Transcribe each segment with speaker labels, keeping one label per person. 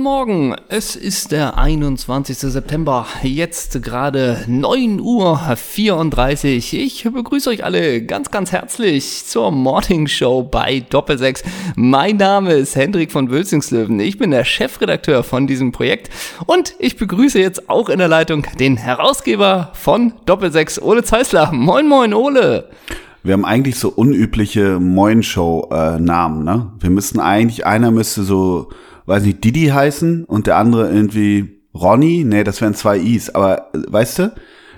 Speaker 1: Guten Morgen, es ist der 21. September, jetzt gerade 9 Uhr 34. Ich begrüße euch alle ganz, ganz herzlich zur Morning Show bei Doppelsechs. Mein Name ist Hendrik von Wülzingslöwen, ich bin der Chefredakteur von diesem Projekt und ich begrüße jetzt auch in der Leitung den Herausgeber von Doppelsechs, Ole Zeisler. Moin, moin, Ole.
Speaker 2: Wir haben eigentlich so unübliche Moin-Show-Namen, äh, ne? Wir müssten eigentlich, einer müsste so weiß nicht, Didi heißen und der andere irgendwie Ronny. Nee, das wären zwei Is. Aber äh, weißt du,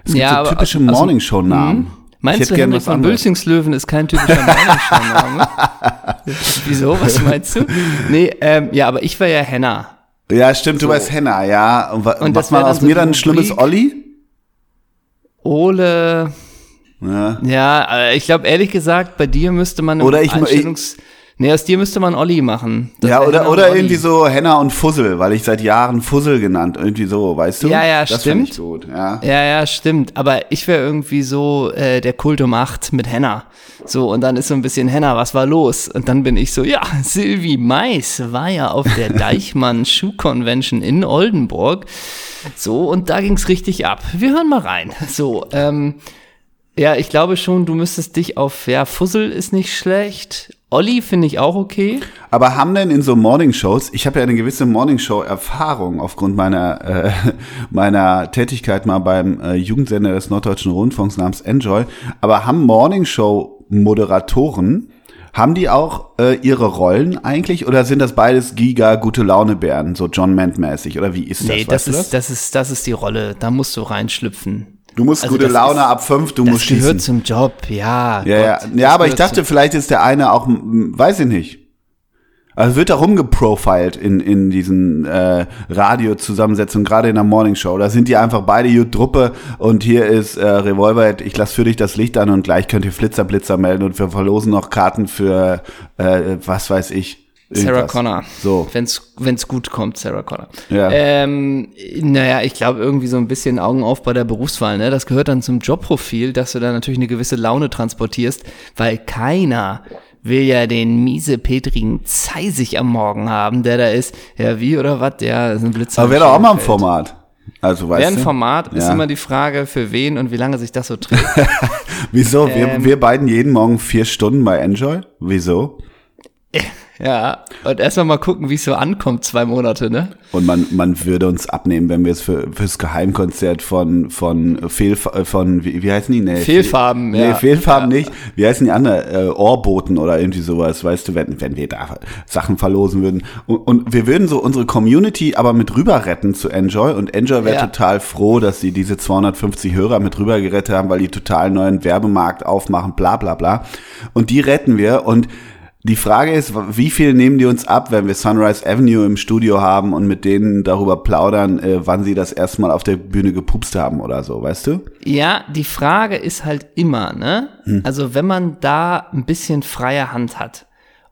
Speaker 2: es gibt ja, so typische also, Morningshow-Namen.
Speaker 1: Mhm. Meinst du, Henrik von Bülzingslöwen ist kein typischer Morningshow-Name? Wieso? Was meinst du? Nee, ähm, ja, aber ich war ja Henna.
Speaker 2: Ja, stimmt, so. du warst Henna, ja. Und, und was war aus so mir dann ein schlimmes Olli?
Speaker 1: Ole. Ja, ja äh, ich glaube ehrlich gesagt, bei dir müsste man
Speaker 2: Oder ich, Einstellungs ich,
Speaker 1: Nee, aus dir müsste man Olli machen.
Speaker 2: Das ja, oder, oder irgendwie so Henna und Fussel, weil ich seit Jahren Fussel genannt, irgendwie so, weißt du?
Speaker 1: Ja, ja, das stimmt. Ich gut, ja. ja, ja, stimmt. Aber ich wäre irgendwie so äh, der Kult um Acht mit Henna. So, und dann ist so ein bisschen Henna, was war los? Und dann bin ich so, ja, Sylvie Mais war ja auf der Deichmann Schuh Convention in Oldenburg. So, und da ging's richtig ab. Wir hören mal rein. So, ähm, ja, ich glaube schon, du müsstest dich auf, ja, Fussel ist nicht schlecht. Olli finde ich auch okay.
Speaker 2: Aber haben denn in so Morningshows, ich habe ja eine gewisse Morningshow-Erfahrung aufgrund meiner, äh, meiner Tätigkeit mal beim äh, Jugendsender des Norddeutschen Rundfunks namens Enjoy, aber haben Morningshow-Moderatoren, haben die auch äh, ihre Rollen eigentlich oder sind das beides Giga gute Laune Bären, so John Ment mäßig oder wie ist das?
Speaker 1: Nee, das ist das? das ist das ist die Rolle, da musst du reinschlüpfen.
Speaker 2: Du musst also gute Laune ab fünf, du musst schießen. Das
Speaker 1: gehört zum Job, ja.
Speaker 2: Ja, Gott, ja. ja aber ich dachte, vielleicht ist der eine auch, weiß ich nicht. Also wird da rumgeprofiled in, in diesen äh, Radiozusammensetzungen, gerade in der Morningshow. Da sind die einfach beide gut Truppe und hier ist äh, Revolver, ich lass für dich das Licht an und gleich könnt ihr Flitzer Blitzer melden und wir verlosen noch Karten für äh, was weiß ich.
Speaker 1: Sarah Connor. So. Wenn's, wenn's gut kommt, Sarah Connor. Ja. Ähm, naja, ich glaube irgendwie so ein bisschen Augen auf bei der Berufswahl, ne? Das gehört dann zum Jobprofil, dass du da natürlich eine gewisse Laune transportierst, weil keiner will ja den miese petrigen Zeisig am Morgen haben, der da ist. Ja, wie oder was? Ja, ist ein Blitz.
Speaker 2: Aber wäre doch auch mal ein Format. Also, weißt
Speaker 1: Wäre ein Format, ist immer die Frage, für wen und wie lange sich das so trägt.
Speaker 2: Wieso? Ähm, wir, wir beiden jeden Morgen vier Stunden bei Enjoy? Wieso?
Speaker 1: Ja, und erstmal mal gucken, wie es so ankommt, zwei Monate, ne?
Speaker 2: Und man, man würde uns abnehmen, wenn wir es für, fürs Geheimkonzert von, von Fehl, von, wie, wie heißen die?
Speaker 1: Nee, Fehlfarben,
Speaker 2: Fehl, ja. Nee, Fehlfarben ja. nicht. Wie heißen die anderen? Äh, Ohrboten oder irgendwie sowas, weißt du, wenn, wenn wir da Sachen verlosen würden. Und, und wir würden so unsere Community aber mit rüber retten zu Enjoy und Enjoy wäre ja. total froh, dass sie diese 250 Hörer mit rüber gerettet haben, weil die total neuen Werbemarkt aufmachen, bla, bla, bla. Und die retten wir und die Frage ist, wie viel nehmen die uns ab, wenn wir Sunrise Avenue im Studio haben und mit denen darüber plaudern, äh, wann sie das erste Mal auf der Bühne gepupst haben oder so, weißt du?
Speaker 1: Ja, die Frage ist halt immer, ne? Hm. Also wenn man da ein bisschen freie Hand hat,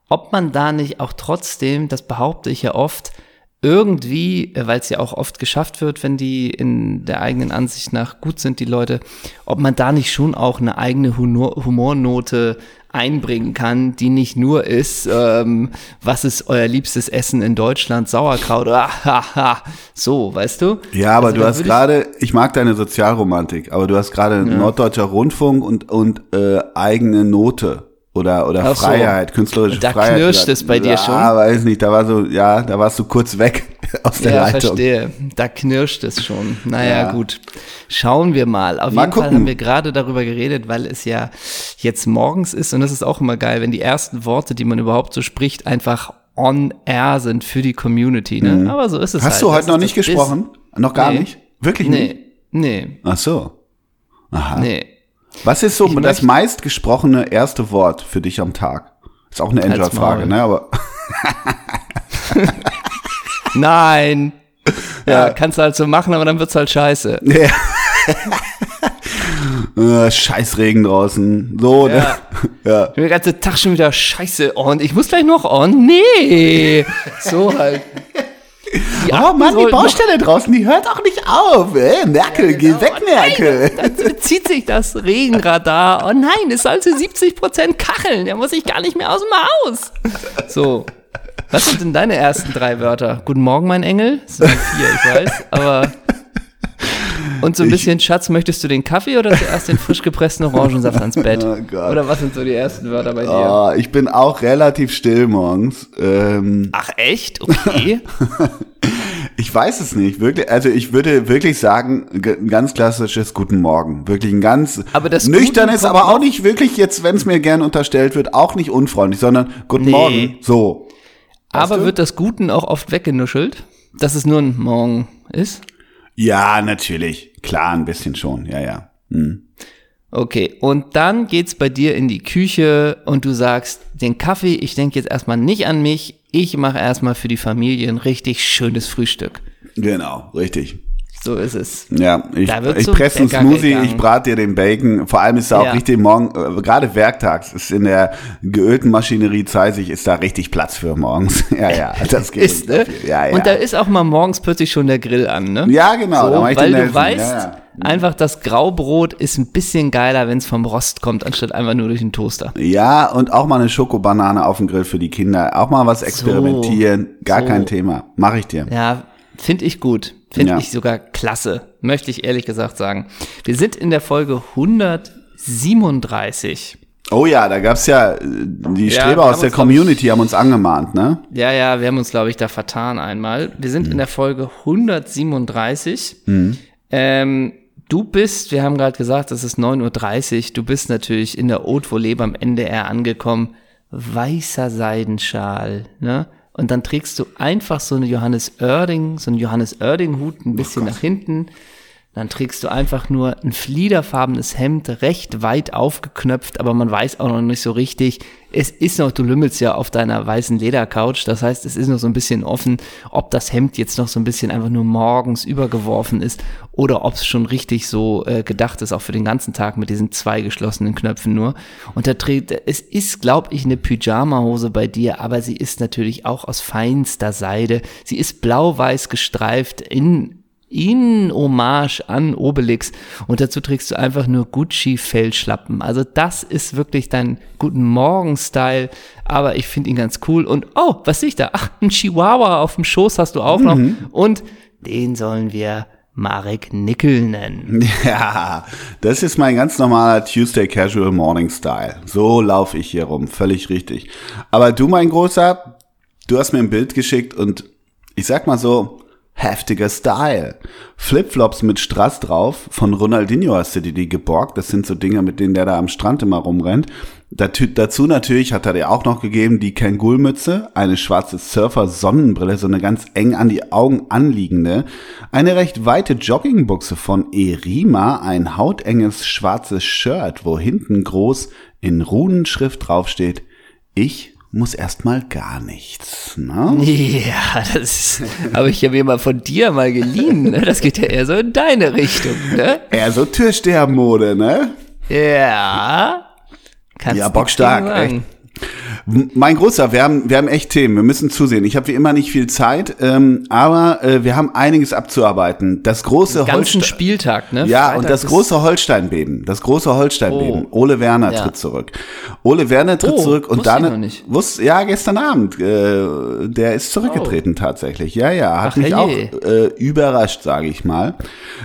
Speaker 1: ob man da nicht auch trotzdem, das behaupte ich ja oft, irgendwie, äh, weil es ja auch oft geschafft wird, wenn die in der eigenen Ansicht nach gut sind, die Leute, ob man da nicht schon auch eine eigene Humor Humornote einbringen kann, die nicht nur ist, ähm, was ist euer liebstes Essen in Deutschland, Sauerkraut, ah, so, weißt du?
Speaker 2: Ja, aber also, du hast gerade, ich mag deine Sozialromantik, aber du hast gerade ja. Norddeutscher Rundfunk und, und äh, eigene Note oder oder Ach Freiheit, so. künstlerische
Speaker 1: da
Speaker 2: Freiheit.
Speaker 1: Da knirscht es bei dir schon.
Speaker 2: Ja, weiß nicht, da war so, ja, da warst du kurz weg aus der ja, Leitung.
Speaker 1: verstehe. Da knirscht es schon. Naja, ja. gut. Schauen wir mal. Auf mal jeden gucken. Fall haben wir gerade darüber geredet, weil es ja jetzt morgens ist und das ist auch immer geil, wenn die ersten Worte, die man überhaupt so spricht, einfach on air sind für die Community. Ne? Mhm. Aber so ist es
Speaker 2: Hast
Speaker 1: halt.
Speaker 2: du heute noch nicht gesprochen? Ist. Noch gar
Speaker 1: nee.
Speaker 2: nicht? Wirklich
Speaker 1: nee.
Speaker 2: nicht?
Speaker 1: Nee.
Speaker 2: Ach so. Aha.
Speaker 1: Nee.
Speaker 2: Was ist so ich das meistgesprochene erste Wort für dich am Tag? Ist auch eine Enjoy-Frage, ne? Aber.
Speaker 1: Nein. Ja, ja, kannst du halt so machen, aber dann wird's halt scheiße.
Speaker 2: Ja. Äh, scheiß Regen draußen. So, ne? ja.
Speaker 1: ne? Ja. Den ganzen Tag schon wieder scheiße. Oh, und ich muss gleich noch on. Nee. So halt.
Speaker 2: Die oh Mann, die Baustelle draußen, die hört auch nicht auf. Äh, Merkel, ja, genau. geh weg, Merkel.
Speaker 1: Nein, dann bezieht sich das Regenradar. Oh nein, es soll zu 70 Prozent kacheln. Der muss sich gar nicht mehr aus dem Haus. So. Was sind denn deine ersten drei Wörter? Guten Morgen, mein Engel. Das sind vier, ich weiß, aber. Und so ein bisschen, ich, Schatz, möchtest du den Kaffee oder zuerst den frisch gepressten Orangensaft ans Bett? Oh oder was sind so die ersten Wörter bei dir?
Speaker 2: Oh, ich bin auch relativ still morgens. Ähm,
Speaker 1: Ach echt? Okay.
Speaker 2: ich weiß es nicht, wirklich. Also ich würde wirklich sagen, ein ganz klassisches Guten Morgen. Wirklich ein ganz
Speaker 1: aber das
Speaker 2: nüchtern ist, aber auch nicht wirklich jetzt, wenn es mir gern unterstellt wird, auch nicht unfreundlich, sondern Guten nee. Morgen. So.
Speaker 1: aber du? wird das Guten auch oft weggenuschelt, dass es nur ein Morgen ist?
Speaker 2: Ja, natürlich. Klar, ein bisschen schon. Ja, ja. Hm.
Speaker 1: Okay, und dann geht's bei dir in die Küche und du sagst, den Kaffee, ich denke jetzt erstmal nicht an mich, ich mache erstmal für die Familie ein richtig schönes Frühstück.
Speaker 2: Genau, richtig.
Speaker 1: So ist es.
Speaker 2: Ja, ich, ich presse einen Smoothie, gegangen. ich brate dir den Bacon. Vor allem ist da auch ja. richtig morgen, äh, gerade werktags, ist in der geölten Maschinerie Zeisig, ist da richtig Platz für morgens. ja, ja,
Speaker 1: das geht. ist, ne? ja, ja. Und da ist auch mal morgens plötzlich schon der Grill an, ne?
Speaker 2: Ja, genau.
Speaker 1: So, weil du weißt, ja, einfach das Graubrot ist ein bisschen geiler, wenn es vom Rost kommt, anstatt einfach nur durch den Toaster.
Speaker 2: Ja, und auch mal eine Schokobanane auf dem Grill für die Kinder. Auch mal was experimentieren. Gar so. kein Thema. Mache ich dir.
Speaker 1: Ja, finde ich gut. Finde ja. ich sogar klasse, möchte ich ehrlich gesagt sagen. Wir sind in der Folge 137.
Speaker 2: Oh ja, da gab's ja, äh, die Streber ja, aus der Community haben uns angemahnt, ne?
Speaker 1: Ja, ja, wir haben uns, glaube ich, da vertan einmal. Wir sind mhm. in der Folge 137. Mhm. Ähm, du bist, wir haben gerade gesagt, es ist 9.30 Uhr, du bist natürlich in der Haute Volée beim NDR angekommen. Weißer Seidenschal, ne? Und dann trägst du einfach so eine Johannes Oerding, so einen Johannes Oerding Hut ein bisschen oh nach hinten. Dann trägst du einfach nur ein fliederfarbenes Hemd, recht weit aufgeknöpft, aber man weiß auch noch nicht so richtig. Es ist noch, du lümmelst ja auf deiner weißen Ledercouch, das heißt, es ist noch so ein bisschen offen, ob das Hemd jetzt noch so ein bisschen einfach nur morgens übergeworfen ist oder ob es schon richtig so äh, gedacht ist, auch für den ganzen Tag mit diesen zwei geschlossenen Knöpfen nur. Und da trägt, es ist, glaube ich, eine Pyjama-Hose bei dir, aber sie ist natürlich auch aus feinster Seide. Sie ist blau-weiß gestreift in in Hommage an Obelix und dazu trägst du einfach nur Gucci-Fellschlappen. Also das ist wirklich dein Guten Morgen-Style, aber ich finde ihn ganz cool und oh, was sehe ich da? Ach, ein Chihuahua auf dem Schoß hast du auch mhm. noch und den sollen wir Marek Nickel nennen.
Speaker 2: Ja, das ist mein ganz normaler Tuesday Casual Morning Style. So laufe ich hier rum, völlig richtig. Aber du, mein Großer, du hast mir ein Bild geschickt und ich sag mal so, heftiger Style. Flipflops mit Strass drauf. Von Ronaldinho hast du dir die geborgt. Das sind so Dinge, mit denen der da am Strand immer rumrennt. Dazu natürlich hat er dir auch noch gegeben die Kangol-Mütze, eine schwarze Surfer-Sonnenbrille, so eine ganz eng an die Augen anliegende, eine recht weite Joggingbuchse von Erima, ein hautenges schwarzes Shirt, wo hinten groß in Runenschrift draufsteht, ich muss erstmal gar nichts. Ne?
Speaker 1: Ja, das habe ich ja mir mal von dir mal geliehen. Ne? Das geht ja eher so in deine Richtung. Ne?
Speaker 2: Eher so Türstehermode, ne?
Speaker 1: Ja.
Speaker 2: Kannst ja, bockstark, echt. Mein Großer, wir haben, wir haben echt Themen, wir müssen zusehen. Ich habe wie immer nicht viel Zeit, ähm, aber äh, wir haben einiges abzuarbeiten. Das große
Speaker 1: Holstein. Spieltag, ne?
Speaker 2: Ja, Freitag und das große Holsteinbeben. Das große Holsteinbeben. Oh. Ole Werner ja. tritt zurück. Ole Werner tritt oh, zurück und dann. Wusste, ja, gestern Abend. Äh, der ist zurückgetreten oh. tatsächlich. Ja, ja. Hat Ach, mich hey. auch äh, überrascht, sage ich mal.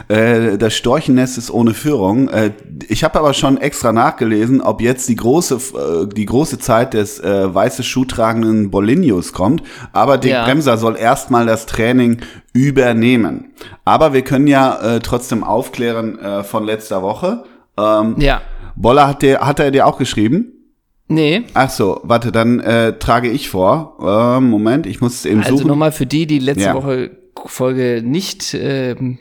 Speaker 2: Äh, das Storchennest ist ohne Führung. Äh, ich habe aber schon extra nachgelesen, ob jetzt die große, äh, die große Zeit des äh, weiße Schuh tragenden Bolinius kommt. Aber Dick ja. Bremser soll erstmal das Training übernehmen. Aber wir können ja äh, trotzdem aufklären äh, von letzter Woche. Ähm, ja. Boller hat, der, hat er dir auch geschrieben?
Speaker 1: Nee.
Speaker 2: Ach so, warte, dann äh, trage ich vor. Äh, Moment, ich muss es eben also suchen. Also
Speaker 1: nochmal für die, die letzte ja. Woche Folge nicht ähm,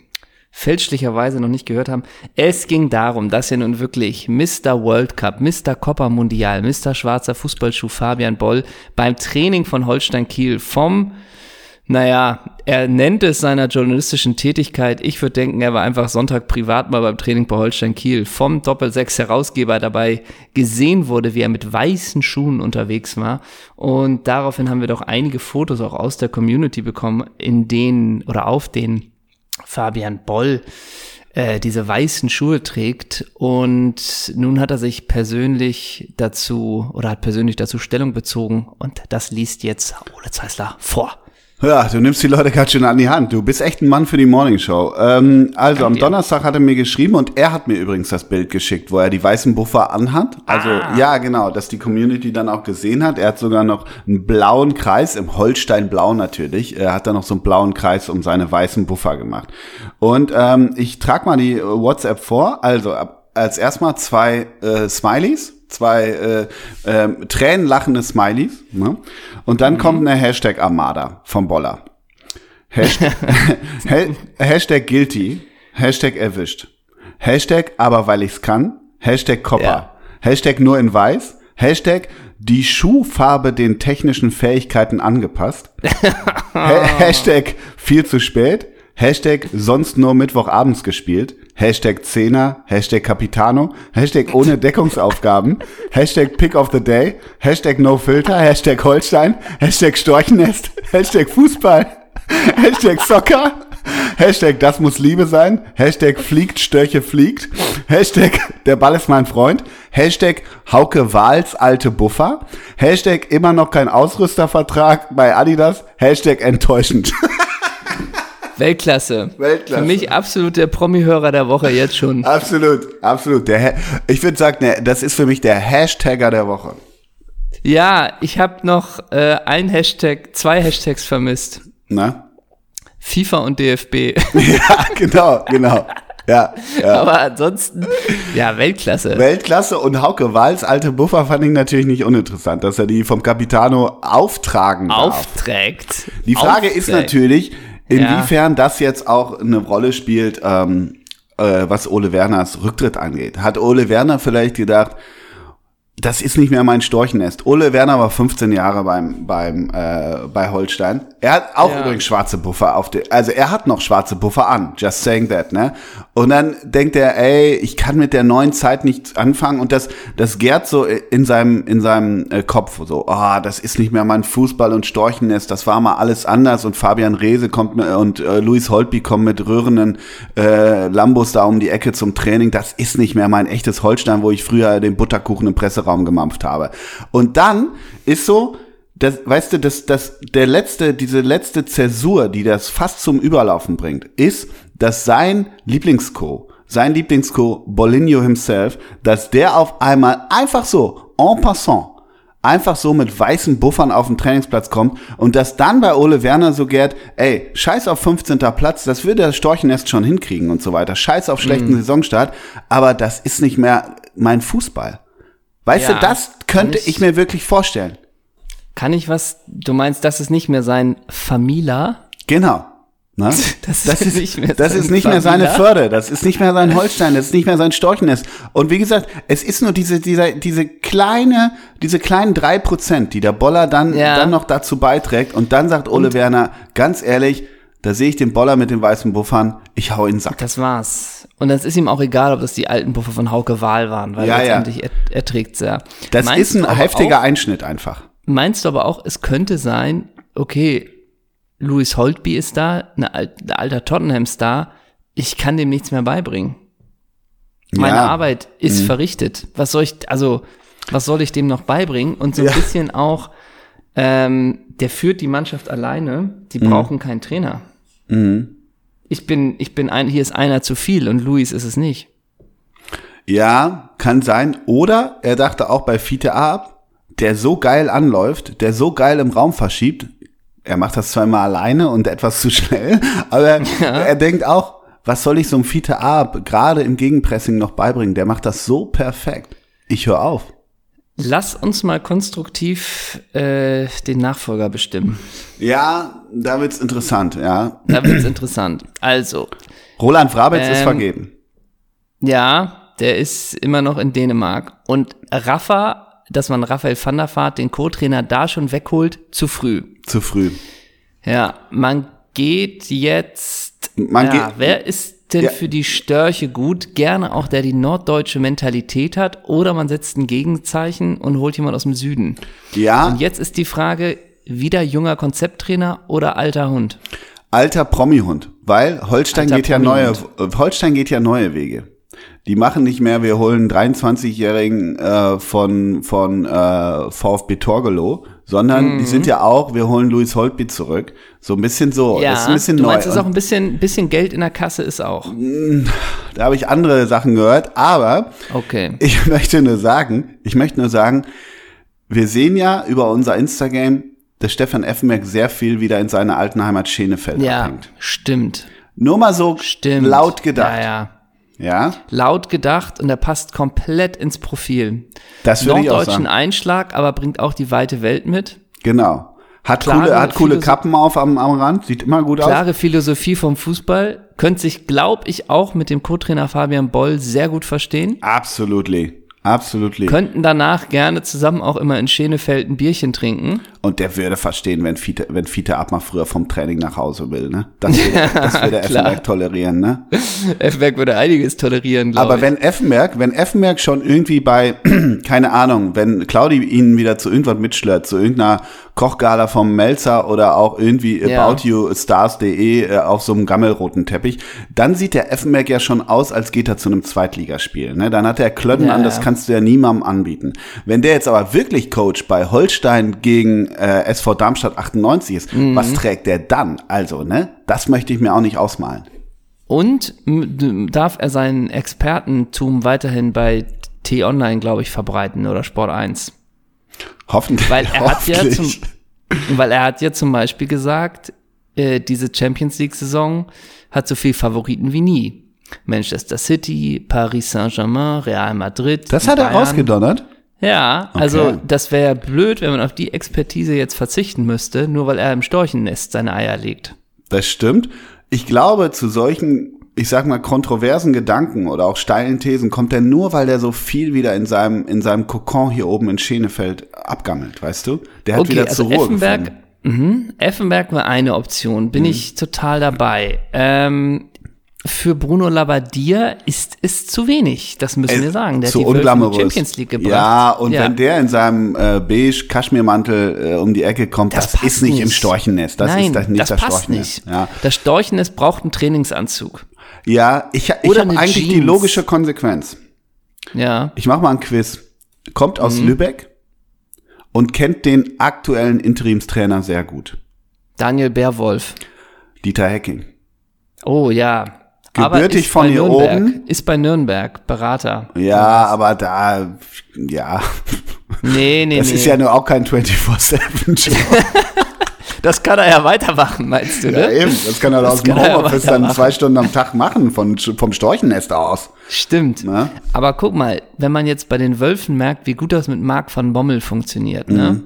Speaker 1: fälschlicherweise noch nicht gehört haben. Es ging darum, dass ja nun wirklich Mr. World Cup, Mr. Copa Mundial, Mr. Schwarzer Fußballschuh Fabian Boll beim Training von Holstein Kiel vom naja, er nennt es seiner journalistischen Tätigkeit. Ich würde denken, er war einfach Sonntag privat mal beim Training bei Holstein Kiel vom Doppel-6 Herausgeber dabei gesehen wurde, wie er mit weißen Schuhen unterwegs war. Und daraufhin haben wir doch einige Fotos auch aus der Community bekommen, in denen oder auf denen Fabian Boll äh, diese weißen Schuhe trägt. Und nun hat er sich persönlich dazu oder hat persönlich dazu Stellung bezogen. Und das liest jetzt Ole Zeisler vor.
Speaker 2: Ja, du nimmst die Leute ganz schön an die Hand. Du bist echt ein Mann für die Morningshow. Ähm, also
Speaker 1: Dank
Speaker 2: am
Speaker 1: dir.
Speaker 2: Donnerstag hat er mir geschrieben und er hat mir übrigens das Bild geschickt, wo er die weißen Buffer anhat. Also
Speaker 1: Ah.
Speaker 2: ja, genau, dass die Community dann auch gesehen hat. Er hat sogar noch einen blauen Kreis, im Holstein-Blau natürlich. Er hat da noch so einen blauen Kreis um seine weißen Buffer gemacht. Und ähm, ich trage mal die WhatsApp vor. Also als erstmal zwei äh, Smileys, zwei äh, ähm, tränenlachende Smileys. Ne? Und dann kommt eine Hashtag Armada vom Boller. Hashtag, Ha- Hashtag guilty, Hashtag erwischt, Hashtag aber weil ich's kann, Hashtag Copper,
Speaker 1: Ja.
Speaker 2: Hashtag nur in weiß, Hashtag die Schuhfarbe den technischen Fähigkeiten angepasst, ha Hashtag viel zu spät, Hashtag sonst nur Mittwochabends gespielt, Hashtag Zehner, Hashtag Capitano, Hashtag ohne Deckungsaufgaben, Hashtag Pick of the Day, Hashtag No Filter, Hashtag Holstein, Hashtag Storchnest, Hashtag Fußball, Hashtag Soccer, Hashtag das muss Liebe sein, Hashtag fliegt, Störche fliegt, Hashtag der Ball ist mein Freund, Hashtag Hauke Wahls alte Buffer, Hashtag immer noch kein Ausrüstervertrag bei Adidas, Hashtag enttäuschend.
Speaker 1: Weltklasse.
Speaker 2: Weltklasse.
Speaker 1: Für mich absolut der Promi-Hörer der Woche jetzt schon.
Speaker 2: Absolut, absolut. Der, ich würde sagen, das ist für mich der Hashtagger der Woche.
Speaker 1: Ja, ich habe noch äh, ein Hashtag, zwei Hashtags vermisst.
Speaker 2: Na?
Speaker 1: FIFA und DFB.
Speaker 2: Ja, genau, genau. Ja, ja.
Speaker 1: Aber ansonsten, ja, Weltklasse.
Speaker 2: Weltklasse und Hauke Wahls alte Buffer fand ich natürlich nicht uninteressant, dass er die vom Capitano auftragen darf.
Speaker 1: Aufträgt.
Speaker 2: Die Frage ist
Speaker 1: Aufträgt.
Speaker 2: natürlich, inwiefern das jetzt auch eine Rolle spielt, ähm, äh, was Ole Werners Rücktritt angeht. Hat Ole Werner vielleicht gedacht, das ist nicht mehr mein Storchennest. Ole Werner war 15 Jahre beim, beim, äh, bei Holstein. Er hat auch
Speaker 1: Ja.
Speaker 2: übrigens schwarze Buffer auf der, also er hat noch schwarze Buffer an. Just saying that, ne? Und dann denkt er, ey, ich kann mit der neuen Zeit nichts anfangen und das, das gärt so in seinem, in seinem äh, Kopf so, ah, das ist nicht mehr mein Fußball und Storchennest, das war mal alles anders und Fabian Reese kommt und äh, Luis Holtby kommen mit rührenden äh, Lambos da um die Ecke zum Training. Das ist nicht mehr mein echtes Holstein, wo ich früher den Butterkuchen im Presseraum gemampft habe. Und dann ist so, das, weißt du, das, das, der letzte, diese letzte Zäsur, die das fast zum Überlaufen bringt, ist, dass sein Lieblingsco, sein Lieblingsco, Bolinho himself, dass der auf einmal einfach so, en passant, einfach so mit weißen Buffern auf den Trainingsplatz kommt und dass dann bei Ole Werner so gärt, ey, scheiß auf 15. Platz, das würde das Storchennest schon hinkriegen und so weiter, scheiß auf schlechten Saisonstart, aber das ist nicht mehr mein Fußball. Weißt
Speaker 1: Ja,
Speaker 2: du, das könnte
Speaker 1: ich-
Speaker 2: ich mir wirklich vorstellen.
Speaker 1: Kann ich was, du meinst, das ist nicht mehr sein Famila?
Speaker 2: Genau. Ne?
Speaker 1: Das,
Speaker 2: Das ist,
Speaker 1: nicht mehr
Speaker 2: das ist nicht mehr seine
Speaker 1: Famila?
Speaker 2: Förde, das ist nicht mehr sein Holstein, das ist nicht mehr sein Storchennest. Und wie gesagt, es ist nur diese, dieser, diese kleine, diese kleinen drei Prozent, die der Boller dann,
Speaker 1: Ja.
Speaker 2: dann noch dazu beiträgt. Und dann sagt Ole Werner, ganz ehrlich, da sehe ich den Boller mit den weißen Buffern, ich hau in den Sack.
Speaker 1: Das war's. Und dann ist ihm auch egal, ob das die alten Buffer von Hauke Wahl waren, weil
Speaker 2: Ja, ja.
Speaker 1: letztendlich er, er trägt's ja.
Speaker 2: Das
Speaker 1: Meinst
Speaker 2: ist ein heftiger
Speaker 1: Auch,
Speaker 2: Einschnitt einfach.
Speaker 1: meinst du aber auch, es könnte sein, okay, Louis Holtby ist da, ein alter Tottenham-Star, ich kann dem nichts mehr beibringen. Meine
Speaker 2: Ja. Mhm.
Speaker 1: Arbeit ist verrichtet. Was soll ich, also, was soll ich dem noch beibringen? Und so ein
Speaker 2: Ja.
Speaker 1: bisschen auch, ähm, der führt die Mannschaft alleine, die
Speaker 2: Mhm.
Speaker 1: brauchen keinen Trainer. Ich bin, ich bin ein, hier ist einer zu viel und Luis ist es nicht.
Speaker 2: Ja, kann sein. Oder er dachte auch bei Fiete Ab, der so geil anläuft, der so geil im Raum verschiebt. Er macht das zwar immer alleine und etwas zu schnell, aber er denkt auch, was soll ich so einem Fiete Ab gerade im Gegenpressing noch beibringen? Der macht das so perfekt. Ich höre auf.
Speaker 1: Lass uns mal konstruktiv äh, den Nachfolger bestimmen.
Speaker 2: Ja, da wird's interessant, ja.
Speaker 1: Da wird's interessant. Also,
Speaker 2: Roland Frabetz ist
Speaker 1: Ähm,
Speaker 2: vergeben.
Speaker 1: ja, der ist immer noch in Dänemark. Und Rafa, dass man Raphael van der Vaart, den Co-Trainer, da schon wegholt, zu früh.
Speaker 2: Zu früh.
Speaker 1: Ja, man geht jetzt.
Speaker 2: Man
Speaker 1: ja,
Speaker 2: geht-
Speaker 1: wer ist denn
Speaker 2: Ja.
Speaker 1: für die Störche gut? Gerne auch, der die norddeutsche Mentalität hat. Oder man setzt ein Gegenzeichen und holt jemand aus dem Süden.
Speaker 2: Ja,
Speaker 1: Und jetzt ist die Frage, wieder junger Konzepttrainer oder alter Hund?
Speaker 2: alter Promi-Hund. weil Holstein
Speaker 1: Alter,
Speaker 2: geht ja neue,
Speaker 1: prominent.
Speaker 2: Holstein geht ja neue Wege. Die machen nicht mehr, wir holen 23-Jährigen äh, von, von äh, VfB Torgelow, sondern
Speaker 1: Mhm.
Speaker 2: die sind ja auch, wir holen Luis Holtby zurück. So ein bisschen so.
Speaker 1: Ja,
Speaker 2: das ist ein bisschen
Speaker 1: du
Speaker 2: neu.
Speaker 1: meinst, es ist auch ein bisschen, bisschen Geld in der Kasse ist auch.
Speaker 2: da habe ich andere Sachen gehört, aber
Speaker 1: Okay.
Speaker 2: ich möchte nur sagen, ich möchte nur sagen, wir sehen ja über unser Instagram, dass Stefan Effenberg sehr viel wieder in seiner alten Heimat Schenefeld
Speaker 1: Ja,
Speaker 2: abhängt.
Speaker 1: stimmt.
Speaker 2: Nur mal so
Speaker 1: Stimmt.
Speaker 2: laut gedacht.
Speaker 1: Ja, ja.
Speaker 2: Ja,
Speaker 1: Laut gedacht und er passt komplett ins Profil.
Speaker 2: das würde ich auch sagen.
Speaker 1: Einschlag, aber bringt auch die weite Welt mit.
Speaker 2: Genau. Hat
Speaker 1: Klare
Speaker 2: coole, hat coole
Speaker 1: Philosoph-
Speaker 2: Kappen auf am, am Rand, sieht immer gut aus.
Speaker 1: Klare Philosophie vom Fußball. Könnte sich, glaube ich, auch mit dem Co-Trainer Fabian Boll sehr gut verstehen.
Speaker 2: Absolutely. Absolutely.
Speaker 1: Könnten danach gerne zusammen auch immer in Schenefeld ein Bierchen trinken.
Speaker 2: Und der würde verstehen, wenn Fiete, wenn Fiete Abmach früher vom Training nach Hause will, ne? Das würde, das würde
Speaker 1: klar.
Speaker 2: Effenberg tolerieren, ne?
Speaker 1: Effenberg würde einiges tolerieren,
Speaker 2: Aber
Speaker 1: ich.
Speaker 2: wenn Effenberg, wenn Effenberg schon irgendwie bei, keine Ahnung, wenn Claudi ihn wieder zu irgendwas mitschlört, zu irgendeiner Kochgala vom Melzer oder auch irgendwie
Speaker 1: Ja.
Speaker 2: aboutyou.stars.de äh, auf so einem gammelroten Teppich, dann sieht der Effenberg ja schon aus, als geht er zu einem Zweitligaspiel. Ne? Dann hat er Klötten
Speaker 1: Ja,
Speaker 2: an, das
Speaker 1: ja.
Speaker 2: Kannst du ja niemandem anbieten. Wenn der jetzt aber wirklich Coach bei Holstein gegen äh, SV Darmstadt 98 ist,
Speaker 1: Mhm.
Speaker 2: was trägt der dann? Also, ne? Das möchte ich mir auch nicht ausmalen.
Speaker 1: Und darf er sein Expertentum weiterhin bei T-Online, glaube ich, verbreiten oder Sport 1?
Speaker 2: Hoffentlich.
Speaker 1: Weil er hat ja zum,
Speaker 2: hoffentlich.
Speaker 1: weil er hat ja zum Beispiel gesagt, äh, diese Champions League Saison hat so viel Favoriten wie nie. Manchester City, Paris Saint-Germain, Real Madrid.
Speaker 2: Das hat er
Speaker 1: Bayern.
Speaker 2: rausgedonnert.
Speaker 1: Ja, also
Speaker 2: Okay.
Speaker 1: das wäre ja blöd, wenn man auf die Expertise jetzt verzichten müsste, nur weil er im Storchennest seine Eier legt.
Speaker 2: Das stimmt. Ich glaube, zu solchen, ich sag mal, kontroversen Gedanken oder auch steilen Thesen kommt er nur, weil der so viel wieder in seinem, in seinem Kokon hier oben in Schenefeld abgammelt, weißt du? Der hat
Speaker 1: Okay,
Speaker 2: wieder
Speaker 1: also
Speaker 2: zur Ruhe
Speaker 1: Effenberg,
Speaker 2: gefunden.
Speaker 1: mhm, Effenberg war eine Option,
Speaker 2: Mhm.
Speaker 1: bin ich total dabei. Ähm, für Bruno Labbadia ist es zu wenig, das müssen wir sagen. Der
Speaker 2: Zu
Speaker 1: hat die die
Speaker 2: unglamourös.
Speaker 1: Champions League gebracht.
Speaker 2: Ja, und wenn der in seinem äh, beige Kaschmirmantel äh, um die Ecke kommt, das,
Speaker 1: passt
Speaker 2: ist nicht, im Storchennest. Das
Speaker 1: Nein,
Speaker 2: ist das nicht
Speaker 1: das
Speaker 2: das,
Speaker 1: passt
Speaker 2: Storchennest.
Speaker 1: nicht.
Speaker 2: Ja,
Speaker 1: Das Storchennest braucht einen Trainingsanzug.
Speaker 2: ja ich, ich habe eigentlich die
Speaker 1: Jeans.
Speaker 2: logische Konsequenz.
Speaker 1: Ja,
Speaker 2: Ich mache mal ein Quiz. Kommt aus
Speaker 1: Mhm.
Speaker 2: Lübeck und kennt den aktuellen Interimstrainer sehr gut.
Speaker 1: Daniel Bärwolf.
Speaker 2: Dieter Hecking.
Speaker 1: Oh ja.
Speaker 2: Gebürtig von hier
Speaker 1: Nürnberg.
Speaker 2: oben.
Speaker 1: Ist bei Nürnberg, Berater.
Speaker 2: Ja, aber da, ja,
Speaker 1: Nee, nee,
Speaker 2: das
Speaker 1: nee.
Speaker 2: ist ja nur auch kein 24-7-Job.
Speaker 1: das kann er ja weitermachen, meinst du,
Speaker 2: ja,
Speaker 1: ne?
Speaker 2: eben. Das kann er
Speaker 1: Das
Speaker 2: aus dem
Speaker 1: kann ja
Speaker 2: Homeoffice dann zwei Stunden am Tag machen, von, vom Storchennest aus.
Speaker 1: Stimmt.
Speaker 2: Ne?
Speaker 1: Aber guck mal, wenn man jetzt bei den Wölfen merkt, wie gut das mit Marc van Bommel funktioniert, ne?
Speaker 2: Mhm.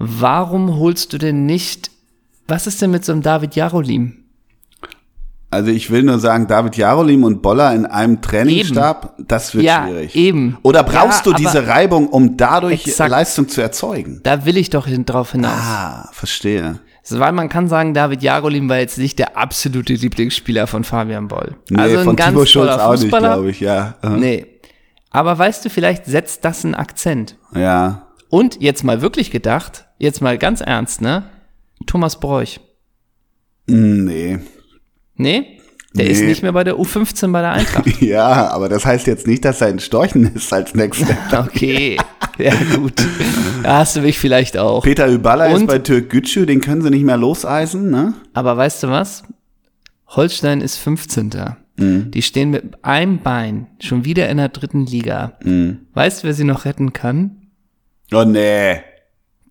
Speaker 1: Warum holst du denn nicht, was ist denn mit so einem David Jarolim?
Speaker 2: Also ich will nur sagen, David Jarolim und Boller in einem Trainingsstab, das wird
Speaker 1: Ja,
Speaker 2: schwierig.
Speaker 1: eben.
Speaker 2: Oder brauchst
Speaker 1: Ja,
Speaker 2: du diese Reibung, um dadurch
Speaker 1: Exakt.
Speaker 2: Leistung zu erzeugen?
Speaker 1: Da will ich doch drauf hinaus.
Speaker 2: Ah, verstehe.
Speaker 1: So, Weil man kann sagen, David Jarolim war jetzt nicht der absolute Lieblingsspieler von Fabian Boll.
Speaker 2: Nee,
Speaker 1: also ein
Speaker 2: von
Speaker 1: ganz
Speaker 2: Thibaut Schulz auch nicht, glaube ich, ja. Äh,
Speaker 1: Nee. Aber weißt du, vielleicht setzt das einen Akzent.
Speaker 2: Ja.
Speaker 1: Und jetzt mal wirklich gedacht, jetzt mal ganz ernst, ne? Thomas Bräuch.
Speaker 2: Hm, Nee.
Speaker 1: Nee? Der
Speaker 2: Nee.
Speaker 1: ist nicht mehr bei der U15 bei der Eintracht.
Speaker 2: Ja, aber das heißt jetzt nicht, dass er ein Storchennest als nächstes.
Speaker 1: Okay. Ja, gut. Da hast du mich vielleicht auch.
Speaker 2: Peter Überller ist bei Türk Gücü, den können sie nicht mehr loseisen, ne?
Speaker 1: Aber weißt du was? Holstein ist 15.
Speaker 2: Mhm.
Speaker 1: Die stehen mit einem Bein schon wieder in der dritten Liga.
Speaker 2: Mhm.
Speaker 1: Weißt du, wer sie noch retten kann?
Speaker 2: Oh nee.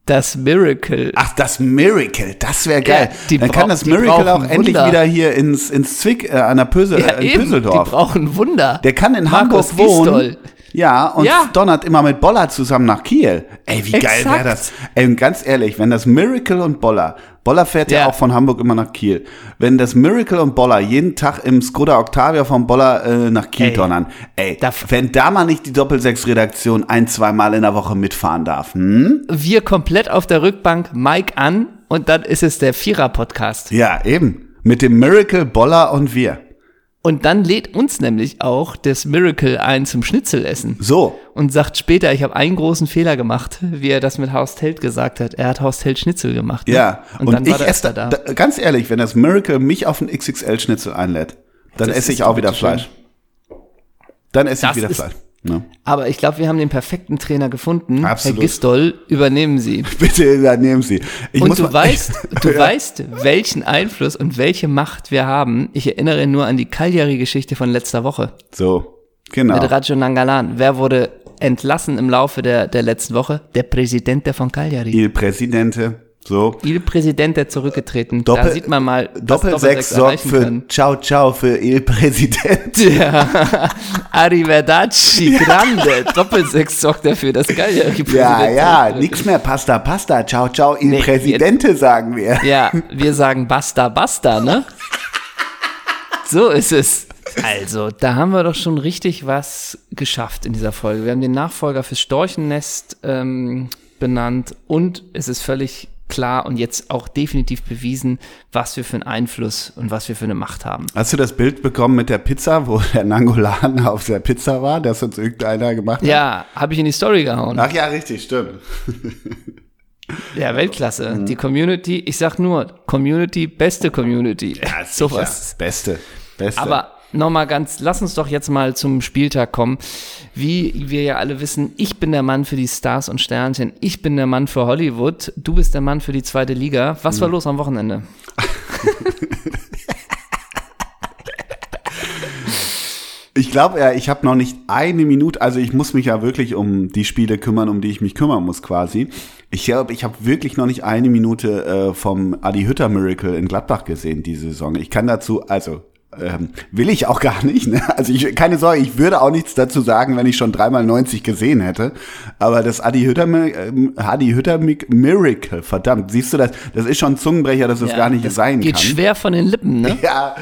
Speaker 1: Das Miracle.
Speaker 2: Ach, das Miracle, das wäre geil.
Speaker 1: Ja,
Speaker 2: Dann kann das Miracle auch endlich
Speaker 1: Wunder.
Speaker 2: wieder hier ins, ins Zwick, äh, an der Pösel,
Speaker 1: ja,
Speaker 2: äh, in
Speaker 1: eben.
Speaker 2: Pöseldorf.
Speaker 1: Die brauchen Wunder.
Speaker 2: Der kann in
Speaker 1: Markus
Speaker 2: Hamburg wohnen.
Speaker 1: Gisdol.
Speaker 2: Ja, und
Speaker 1: Ja.
Speaker 2: donnert immer mit Boller zusammen nach Kiel. Ey, wie geil
Speaker 1: Exakt.
Speaker 2: wäre das? Ey, und ganz ehrlich, wenn das Miracle und Boller, Boller fährt ja.
Speaker 1: Ja.
Speaker 2: auch von Hamburg immer nach Kiel. Wenn das Miracle und Boller jeden Tag im Skoda Octavia vom Boller äh, nach Kiel
Speaker 1: Ey.
Speaker 2: donnern, ey,
Speaker 1: Da-
Speaker 2: wenn da mal nicht die Doppelsechs-Redaktion ein, zwei Mal in der Woche mitfahren darf, hm?
Speaker 1: Wir komplett auf der Rückbank, Mike an und dann ist es der Vierer-Podcast.
Speaker 2: Ja, eben. Mit dem Miracle, Boller und wir.
Speaker 1: Und dann lädt uns nämlich auch das Miracle ein zum Schnitzelessen.
Speaker 2: So.
Speaker 1: Und sagt später, ich habe einen großen Fehler gemacht, wie er das mit Horst Held gesagt hat. Er hat Horst Held Schnitzel gemacht. Ne?
Speaker 2: Ja.
Speaker 1: Und, dann
Speaker 2: ich esse
Speaker 1: da.
Speaker 2: da. Ganz ehrlich, wenn das Miracle mich auf einen XXL-Schnitzel einlädt, dann
Speaker 1: Das
Speaker 2: esse ich auch wieder
Speaker 1: bitte schön.
Speaker 2: Fleisch. Dann esse ich
Speaker 1: Das
Speaker 2: wieder
Speaker 1: ist-
Speaker 2: Fleisch. Ne?
Speaker 1: Aber ich glaube, wir haben den perfekten Trainer gefunden.
Speaker 2: Absolut.
Speaker 1: Herr Gistol, übernehmen Sie.
Speaker 2: Bitte übernehmen Sie. Ich
Speaker 1: und du weißt, du weißt, welchen Einfluss und welche Macht wir haben. Ich erinnere nur an die Cagliari-Geschichte von letzter Woche
Speaker 2: So, genau.
Speaker 1: mit Raggio Nangalan. Wer wurde entlassen im Laufe der, der letzten Woche? Der Präsidente von Cagliari.
Speaker 2: Il Presidente. So.
Speaker 1: Il Presidente zurückgetreten. da
Speaker 2: Doppel-
Speaker 1: sieht man mal,
Speaker 2: Doppelsechs sorgt für
Speaker 1: kann.
Speaker 2: Ciao Ciao für Il Presidente.
Speaker 1: Ja. Arrivederci, grande. Doppelsechs sorgt dafür, dass Cagliari
Speaker 2: Ja, ja, nix mehr Pasta, Pasta. Ciao Ciao Il
Speaker 1: Nee,
Speaker 2: Presidente sagen wir.
Speaker 1: Ja, wir sagen basta, basta, ne? So ist es. Also, da haben wir doch schon richtig was geschafft in dieser Folge. Wir haben den Nachfolger fürs Storchennest ähm, benannt und es ist völlig klar und jetzt auch definitiv bewiesen, was wir für einen Einfluss und was wir für eine Macht haben.
Speaker 2: Hast du das Bild bekommen mit der Pizza, wo der Nangolan auf der Pizza war, das uns irgendeiner gemacht hat?
Speaker 1: Ja, habe ich in die Story gehauen.
Speaker 2: Ach ja, richtig, stimmt.
Speaker 1: Ja, Weltklasse.
Speaker 2: Mhm.
Speaker 1: Die Community, ich sag nur, Community, beste Community.
Speaker 2: Ja,
Speaker 1: Sowas.
Speaker 2: Beste, beste.
Speaker 1: Aber nochmal ganz, lass uns doch jetzt mal zum Spieltag kommen. Wie wir ja alle wissen, ich bin der Mann für die Stars und Sternchen, ich bin der Mann für Hollywood, du bist der Mann für die zweite Liga. Was
Speaker 2: Mhm.
Speaker 1: war los am Wochenende?
Speaker 2: Ich glaube ja, ich habe noch nicht eine Minute, also ich muss mich ja wirklich um die Spiele kümmern, um die ich mich kümmern muss quasi. Ich glaube, ich habe wirklich noch nicht eine Minute äh, vom Adi Hütter Miracle in Gladbach gesehen diese Saison. Ich kann dazu, also ähm, will ich auch gar nicht. Ne? Also ich, keine Sorge, ich würde auch nichts dazu sagen, wenn ich schon dreimal 90 gesehen hätte. Aber das Adi Hütter, ähm, Adi Hütter Mi- Miracle, verdammt, siehst du das? Das ist schon ein Zungenbrecher, dass es gar nicht
Speaker 1: das
Speaker 2: sein
Speaker 1: geht
Speaker 2: kann.
Speaker 1: schwer von den Lippen, ne?
Speaker 2: Ja,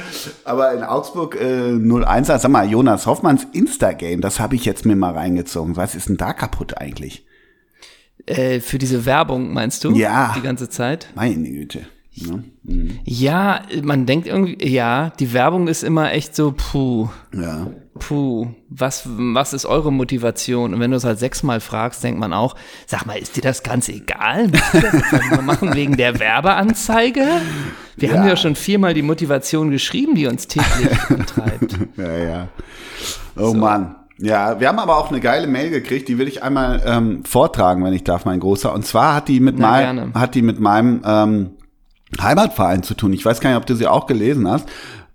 Speaker 2: aber in Augsburg äh, 0-1, sag mal, Jonas Hoffmanns Instagame, das habe ich jetzt mir mal reingezogen. Was ist denn da kaputt eigentlich?
Speaker 1: Äh, für diese Werbung, meinst du?
Speaker 2: Ja.
Speaker 1: Die ganze Zeit?
Speaker 2: Meine Güte. Ne?
Speaker 1: Ja, man denkt irgendwie, ja, die Werbung ist immer echt so, puh,
Speaker 2: Ja.
Speaker 1: puh, was, was ist eure Motivation? Und wenn du es halt sechsmal fragst, denkt man auch, sag mal, ist dir das ganz egal? Einfach nur machen wegen der Werbeanzeige? Wir haben
Speaker 2: Ja.
Speaker 1: ja schon viermal die Motivation geschrieben, die uns täglich antreibt.
Speaker 2: Ja, ja. Oh Mann. Ja, wir haben aber auch eine geile Mail gekriegt, die will ich einmal ähm, vortragen, wenn ich darf, mein Großer. Und zwar hat die mit,
Speaker 1: Na,
Speaker 2: mein,
Speaker 1: gerne.
Speaker 2: hat die mit meinem ähm, Heimatverein zu tun. Ich weiß gar nicht, ob du sie auch gelesen hast.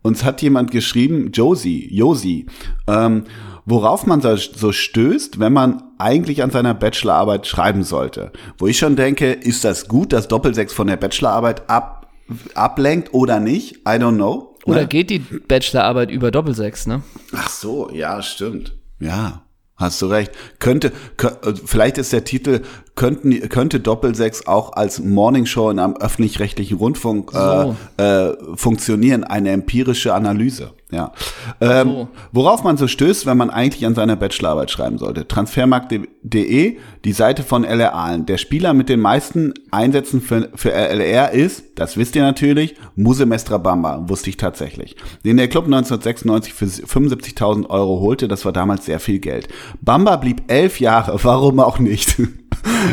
Speaker 2: Uns hat jemand geschrieben, Josie, Josie, ähm, worauf man so, stößt, wenn man eigentlich an seiner Bachelorarbeit schreiben sollte. Wo ich schon denke, ist das gut, dass Doppelsechs von der Bachelorarbeit ab, ablenkt oder nicht? I don't know.
Speaker 1: Oder
Speaker 2: Ne?
Speaker 1: geht die Bachelorarbeit über Doppelsechs, ne?
Speaker 2: Ach so, ja, stimmt. Ja, hast du recht. Könnte, kö- äh, vielleicht ist der Titel, könnten, könnte Doppelsechs auch als Morningshow in einem öffentlich-rechtlichen Rundfunk
Speaker 1: So.
Speaker 2: äh, äh, funktionieren, eine empirische Analyse. Ja. Ähm,
Speaker 1: So.
Speaker 2: Worauf man so stößt, wenn man eigentlich an seiner Bachelorarbeit schreiben sollte. Transfermarkt.de, die Seite von LR Aalen. Der Spieler mit den meisten Einsätzen für, für LR ist, das wisst ihr natürlich, Muse Mestra Bamba, wusste ich tatsächlich. Den der Club 1996 für 75.000 Euro holte, das war damals sehr viel Geld. Bamba blieb elf Jahre, warum auch nicht?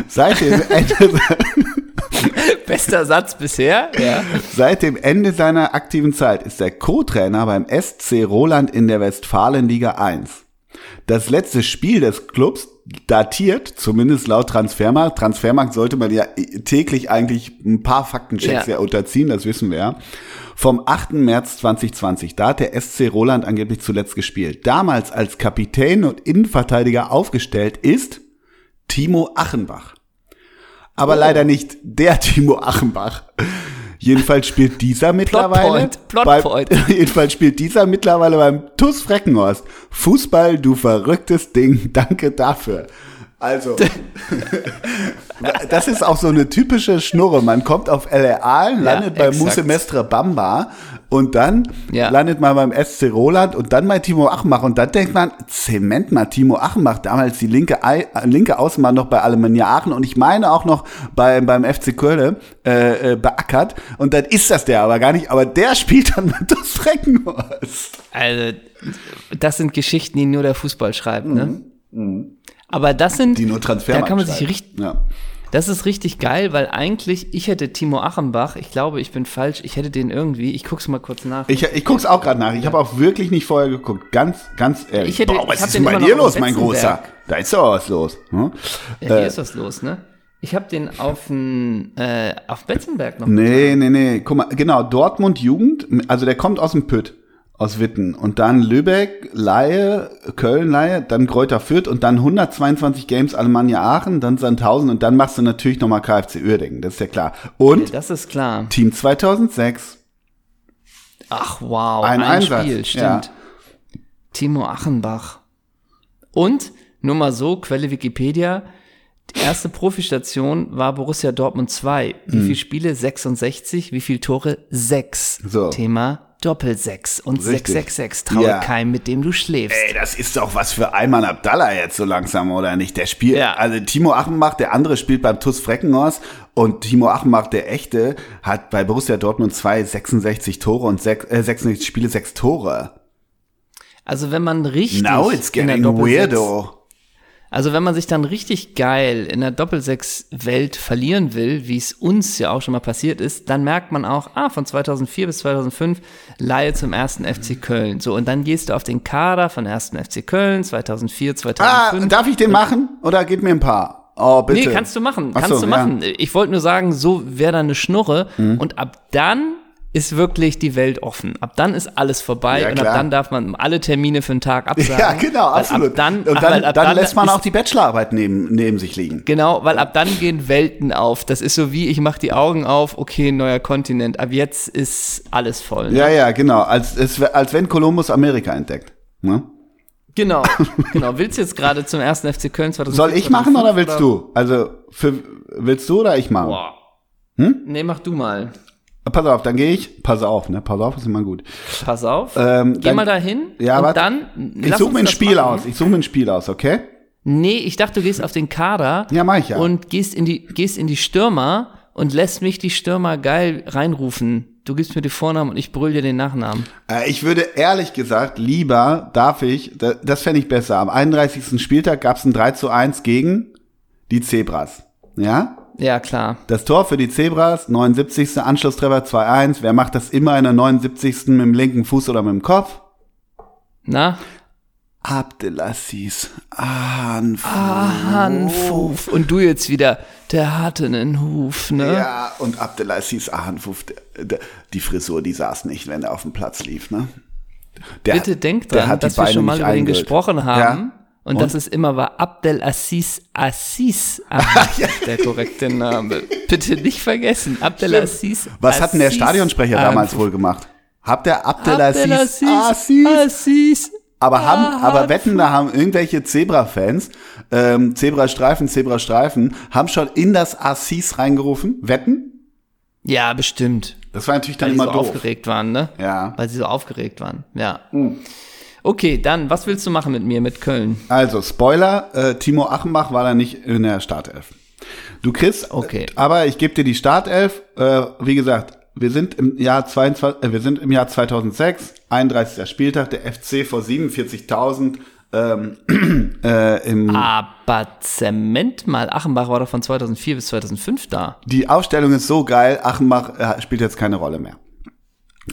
Speaker 2: Seit dem Ende,
Speaker 1: Bester Satz bisher, ja.
Speaker 2: Seit dem Ende seiner aktiven Zeit ist er Co-Trainer beim SC Roland in der Westfalenliga 1. Das letzte Spiel des Clubs datiert, zumindest laut Transfermarkt, Transfermarkt sollte man ja täglich eigentlich ein paar Faktenchecks
Speaker 1: Ja.
Speaker 2: ja. unterziehen, das wissen wir ja, vom 8. März 2020. Da hat der SC Roland angeblich zuletzt gespielt. Damals als Kapitän und Innenverteidiger aufgestellt ist Timo Achenbach. Aber leider nicht der Timo Achenbach. Jedenfalls spielt dieser mittlerweile
Speaker 1: Plotpoint, Plotpoint.
Speaker 2: beim, jedenfalls spielt dieser mittlerweile beim TuS Freckenhorst. Fußball, du verrücktes Ding, danke dafür. Also, das ist auch so eine typische Schnurre. Man kommt auf LRA, landet ja, bei Musemestre Bamba und dann ja. landet man beim SC Roland und dann bei Timo Achenbach und dann denkt man, Zement mal, Timo Achenbach, damals die linke, linke Außenbahn noch bei Alemannia Aachen und ich meine auch noch bei, beim FC Köln äh, äh, beackert und dann ist das der aber gar nicht, aber der spielt dann mit das Freckenhorst.
Speaker 1: Also, das sind Geschichten, die nur der Fußball schreibt, ne? Mhm. Aber das sind,
Speaker 2: die nur Transfer
Speaker 1: da kann man sich richtig, ja. das ist richtig geil, weil eigentlich, ich hätte Timo Achenbach, ich glaube, ich bin falsch, ich hätte den irgendwie, ich guck's mal kurz nach.
Speaker 2: Ich, ich guck's auch gerade nach, ich habe auch wirklich nicht vorher geguckt, ganz, ganz ehrlich.
Speaker 1: Ich hätte,
Speaker 2: Boah,
Speaker 1: was
Speaker 2: ist denn bei dir los, mein Großer? Da ist doch was los. Hm?
Speaker 1: Ja, hier äh, ist was los, ne? Ich habe den auf, äh, auf Betzenberg noch.
Speaker 2: Nee, nee, nee. Guck mal, genau, Dortmund Jugend, also der kommt aus dem Pütt aus Witten und dann Lübeck, Laie, Köln, Laie, dann Kräuter Fürth und dann 122 Games Alemannia Aachen, dann Sandhausen und dann machst du natürlich nochmal KFC Uerdingen, das ist ja klar. Und
Speaker 1: das ist klar.
Speaker 2: Team 2006.
Speaker 1: Ach wow, ein, ein Spiel, stimmt. Ja. Timo Achenbach. Und nur mal so, Quelle Wikipedia, die erste Profistation war Borussia Dortmund 2. Wie hm. viele Spiele? 66. Wie viele Tore? 6. So. Thema Doppelsechs und Richtig. 666 traue ja. keinem, mit dem du schläfst.
Speaker 2: Ey, das ist doch was für Ayman Abdallah jetzt so langsam, oder nicht? Der spielt, ja. also Timo Achenbach, der andere spielt beim TuS Freckenhorst und Timo Achenbach, der echte, hat bei Borussia Dortmund 2 66 Tore und 6, äh, 66 Spiele, 6 Tore.
Speaker 1: Also wenn man richtig
Speaker 2: Now it's getting weirdo.
Speaker 1: Also wenn man sich dann richtig geil in der Doppelsechs-Welt verlieren will, wie es uns ja auch schon mal passiert ist, dann merkt man auch, ah, von 2004 bis 2005 Laie zum ersten FC Köln. So, und dann gehst du auf den Kader von ersten FC Köln 2004, 2005.
Speaker 2: Ah, darf ich den machen oder gib mir ein paar? Oh, bitte.
Speaker 1: Nee, kannst du machen, kannst so, du machen. Ja. Ich wollte nur sagen, so wäre da eine Schnurre mhm. und ab dann ist wirklich die Welt offen. Ab dann ist alles vorbei ja, und ab dann darf man alle Termine für einen Tag absagen.
Speaker 2: Ja, genau, absolut.
Speaker 1: dann,
Speaker 2: und dann, dann, dann lässt man auch die Bachelorarbeit neben, neben sich liegen.
Speaker 1: Genau, weil ab dann gehen Welten auf. Das ist so wie, ich mache die Augen auf, okay, neuer Kontinent. Ab jetzt ist alles voll.
Speaker 2: Ne? Ja, ja, genau. Als, als wenn Kolumbus Amerika entdeckt. Ne?
Speaker 1: Genau, genau. Willst du jetzt gerade zum ersten FC Köln 2005?
Speaker 2: Soll ich machen oder willst oder? du? Also, für, willst du oder ich machen? Boah.
Speaker 1: Hm? Nee, mach du mal.
Speaker 2: Pass auf, dann gehe ich. Pass auf, ne? Pass auf ist immer gut.
Speaker 1: Pass auf. Ähm, Geh dann, mal dahin.
Speaker 2: Ja, und dann. Ich suche mir ein Spiel machen. aus. Ich suche mir ein Spiel aus, okay?
Speaker 1: Nee, ich dachte, du gehst auf den Kader.
Speaker 2: Ja, mach ich ja.
Speaker 1: Und gehst in die, gehst in die Stürmer und lässt mich die Stürmer geil reinrufen. Du gibst mir die Vornamen und ich brüll dir den Nachnamen.
Speaker 2: Äh, ich würde ehrlich gesagt lieber, darf ich, das, das fände ich besser. Am 31. Spieltag gab es ein 3 zu 1 gegen die Zebras. Ja?
Speaker 1: Ja, klar.
Speaker 2: Das Tor für die Zebras, 79. Anschlusstreffer 2-1. Wer macht das immer in der 79. mit dem linken Fuß oder mit dem Kopf?
Speaker 1: Na?
Speaker 2: Abdelaziz Ahanfuf.
Speaker 1: Ahanfuf. Und du jetzt wieder, der hatte einen Huf, ne?
Speaker 2: Ja, und Abdelaziz Ahanfuf, die Frisur, die saß nicht, wenn er auf dem Platz lief, ne?
Speaker 1: Der, Bitte denk dran, dass wir schon mal über ihn gesprochen haben. Ja? Und, und, das ist immer war Abdel Assis Assis, der korrekte Name. Bitte nicht vergessen, Abdel Assis.
Speaker 2: Was Assis hat denn der Stadionsprecher damals wohl gemacht? Habt der Abdel Assis Assis? Assis. Aber haben, aber wetten, da haben irgendwelche Zebra-Fans, ähm, Zebrastreifen, Zebrastreifen, haben schon in das Assis reingerufen? Wetten?
Speaker 1: Ja, bestimmt.
Speaker 2: Das war natürlich dann
Speaker 1: Weil
Speaker 2: immer
Speaker 1: so
Speaker 2: doof.
Speaker 1: aufgeregt waren, ne?
Speaker 2: Ja.
Speaker 1: Weil sie so aufgeregt waren, ja. Mhm. Okay, dann, was willst du machen mit mir, mit Köln?
Speaker 2: Also, Spoiler, äh, Timo Achenbach war da nicht in der Startelf. Du kriegst, okay. aber ich gebe dir die Startelf. Äh, wie gesagt, wir sind im Jahr 22, äh, wir sind im Jahr 2006, 31. Spieltag, der FC vor 47.000 ähm, äh, im
Speaker 1: Aber Zement mal, Achenbach war doch von 2004 bis 2005 da.
Speaker 2: Die Aufstellung ist so geil, Achenbach äh, spielt jetzt keine Rolle mehr.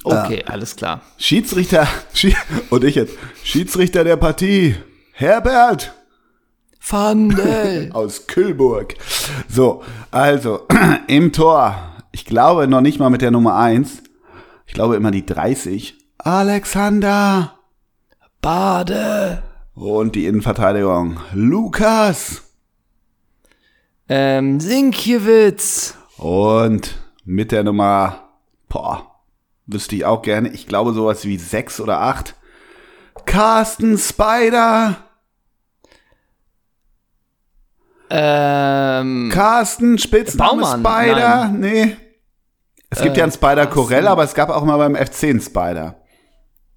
Speaker 1: Okay, äh, alles klar.
Speaker 2: Schiedsrichter, und ich jetzt, Schiedsrichter der Partie, Herbert.
Speaker 1: Fandel.
Speaker 2: Aus Kühlburg. So, also, im Tor, ich glaube noch nicht mal mit der Nummer 1, ich glaube immer die 30, Alexander.
Speaker 1: Bade.
Speaker 2: Und die Innenverteidigung, Lukas.
Speaker 1: Ähm, Sinkiewicz.
Speaker 2: Und mit der Nummer, boah, Wüsste ich auch gerne. Ich glaube sowas wie sechs oder acht. Carsten Spider.
Speaker 1: Ähm,
Speaker 2: Carsten, Spitzname
Speaker 1: Baumann,
Speaker 2: Spider? Nee. Es gibt
Speaker 1: Äh,
Speaker 2: ja einen Spider
Speaker 1: Carsten.
Speaker 2: Corell, aber es gab auch mal beim FC einen Spider.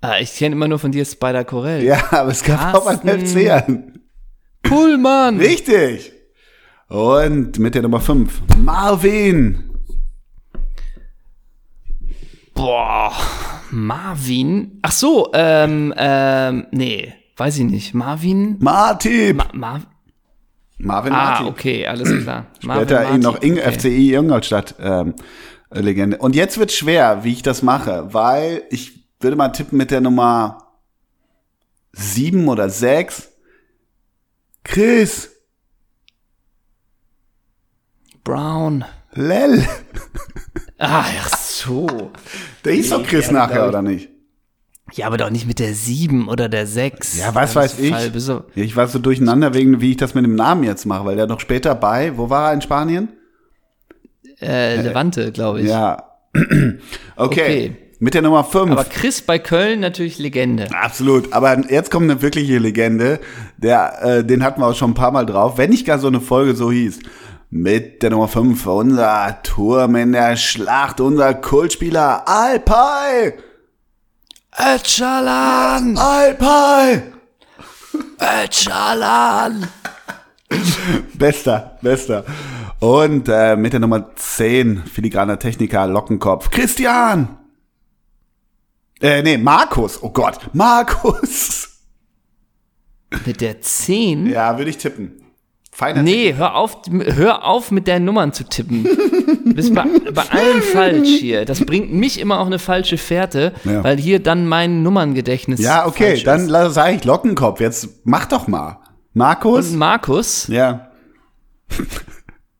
Speaker 1: ah, ich kenne immer nur von dir Spider Corell.
Speaker 2: Ja, aber es gab auch beim
Speaker 1: Carsten.
Speaker 2: FC einen.
Speaker 1: Pullman.
Speaker 2: Richtig. Und mit der Nummer 5, Marvin.
Speaker 1: Boah, Marvin. Ach so, ähm, ähm, nee, weiß ich nicht. Marvin?
Speaker 2: Martin.
Speaker 1: Ma Mar
Speaker 2: Marvin
Speaker 1: ah,
Speaker 2: Martin.
Speaker 1: okay, alles klar. Marvin
Speaker 2: Später ihn noch Ing
Speaker 1: okay.
Speaker 2: FCI Ingolstadt ähm, Legende. Und jetzt wird schwer, wie ich das mache, weil ich würde mal tippen mit der Nummer 7 oder 6. Chris.
Speaker 1: Brown.
Speaker 2: Lell.
Speaker 1: Ah, ach so.
Speaker 2: Der hieß doch Chris nachher,
Speaker 1: ich.
Speaker 2: oder nicht?
Speaker 1: Ja, aber doch nicht mit der 7 oder der 6.
Speaker 2: Ja, was weiß ich.
Speaker 1: Fall,
Speaker 2: Ich war so durcheinander wegen, wie ich das mit dem Namen jetzt mache, weil der noch später bei, wo war er in Spanien?
Speaker 1: Äh, Levante, glaube ich.
Speaker 2: Ja. okay.
Speaker 1: Okay.
Speaker 2: Mit der Nummer 5.
Speaker 1: Aber Chris bei Köln natürlich Legende.
Speaker 2: Absolut. Aber jetzt kommt eine wirkliche Legende. Der, äh, den hatten wir auch schon ein paar Mal drauf. Wenn nicht gar so eine Folge so hieß. Mit der Nummer 5, unser Turm in der Schlacht, unser Kultspieler Alpay.
Speaker 1: Öcalan!
Speaker 2: Alpay!
Speaker 1: Öcalan!
Speaker 2: Bester, bester. Und äh, mit der Nummer 10, filigraner Techniker, Lockenkopf, Christian. Äh, nee, Markus. Oh Gott, Markus.
Speaker 1: Mit der 10?
Speaker 2: Ja, würde ich tippen. Feiner
Speaker 1: Nee, hör auf, hör auf mit deinen Nummern zu tippen. Du bist bei, bei allen falsch hier. Das bringt mich immer auf eine falsche Fährte,
Speaker 2: Ja.
Speaker 1: weil hier dann mein Nummerngedächtnis
Speaker 2: Ja, okay, dann sage ich Lockenkopf. Jetzt mach doch mal. Markus?
Speaker 1: Und Markus,
Speaker 2: Ja.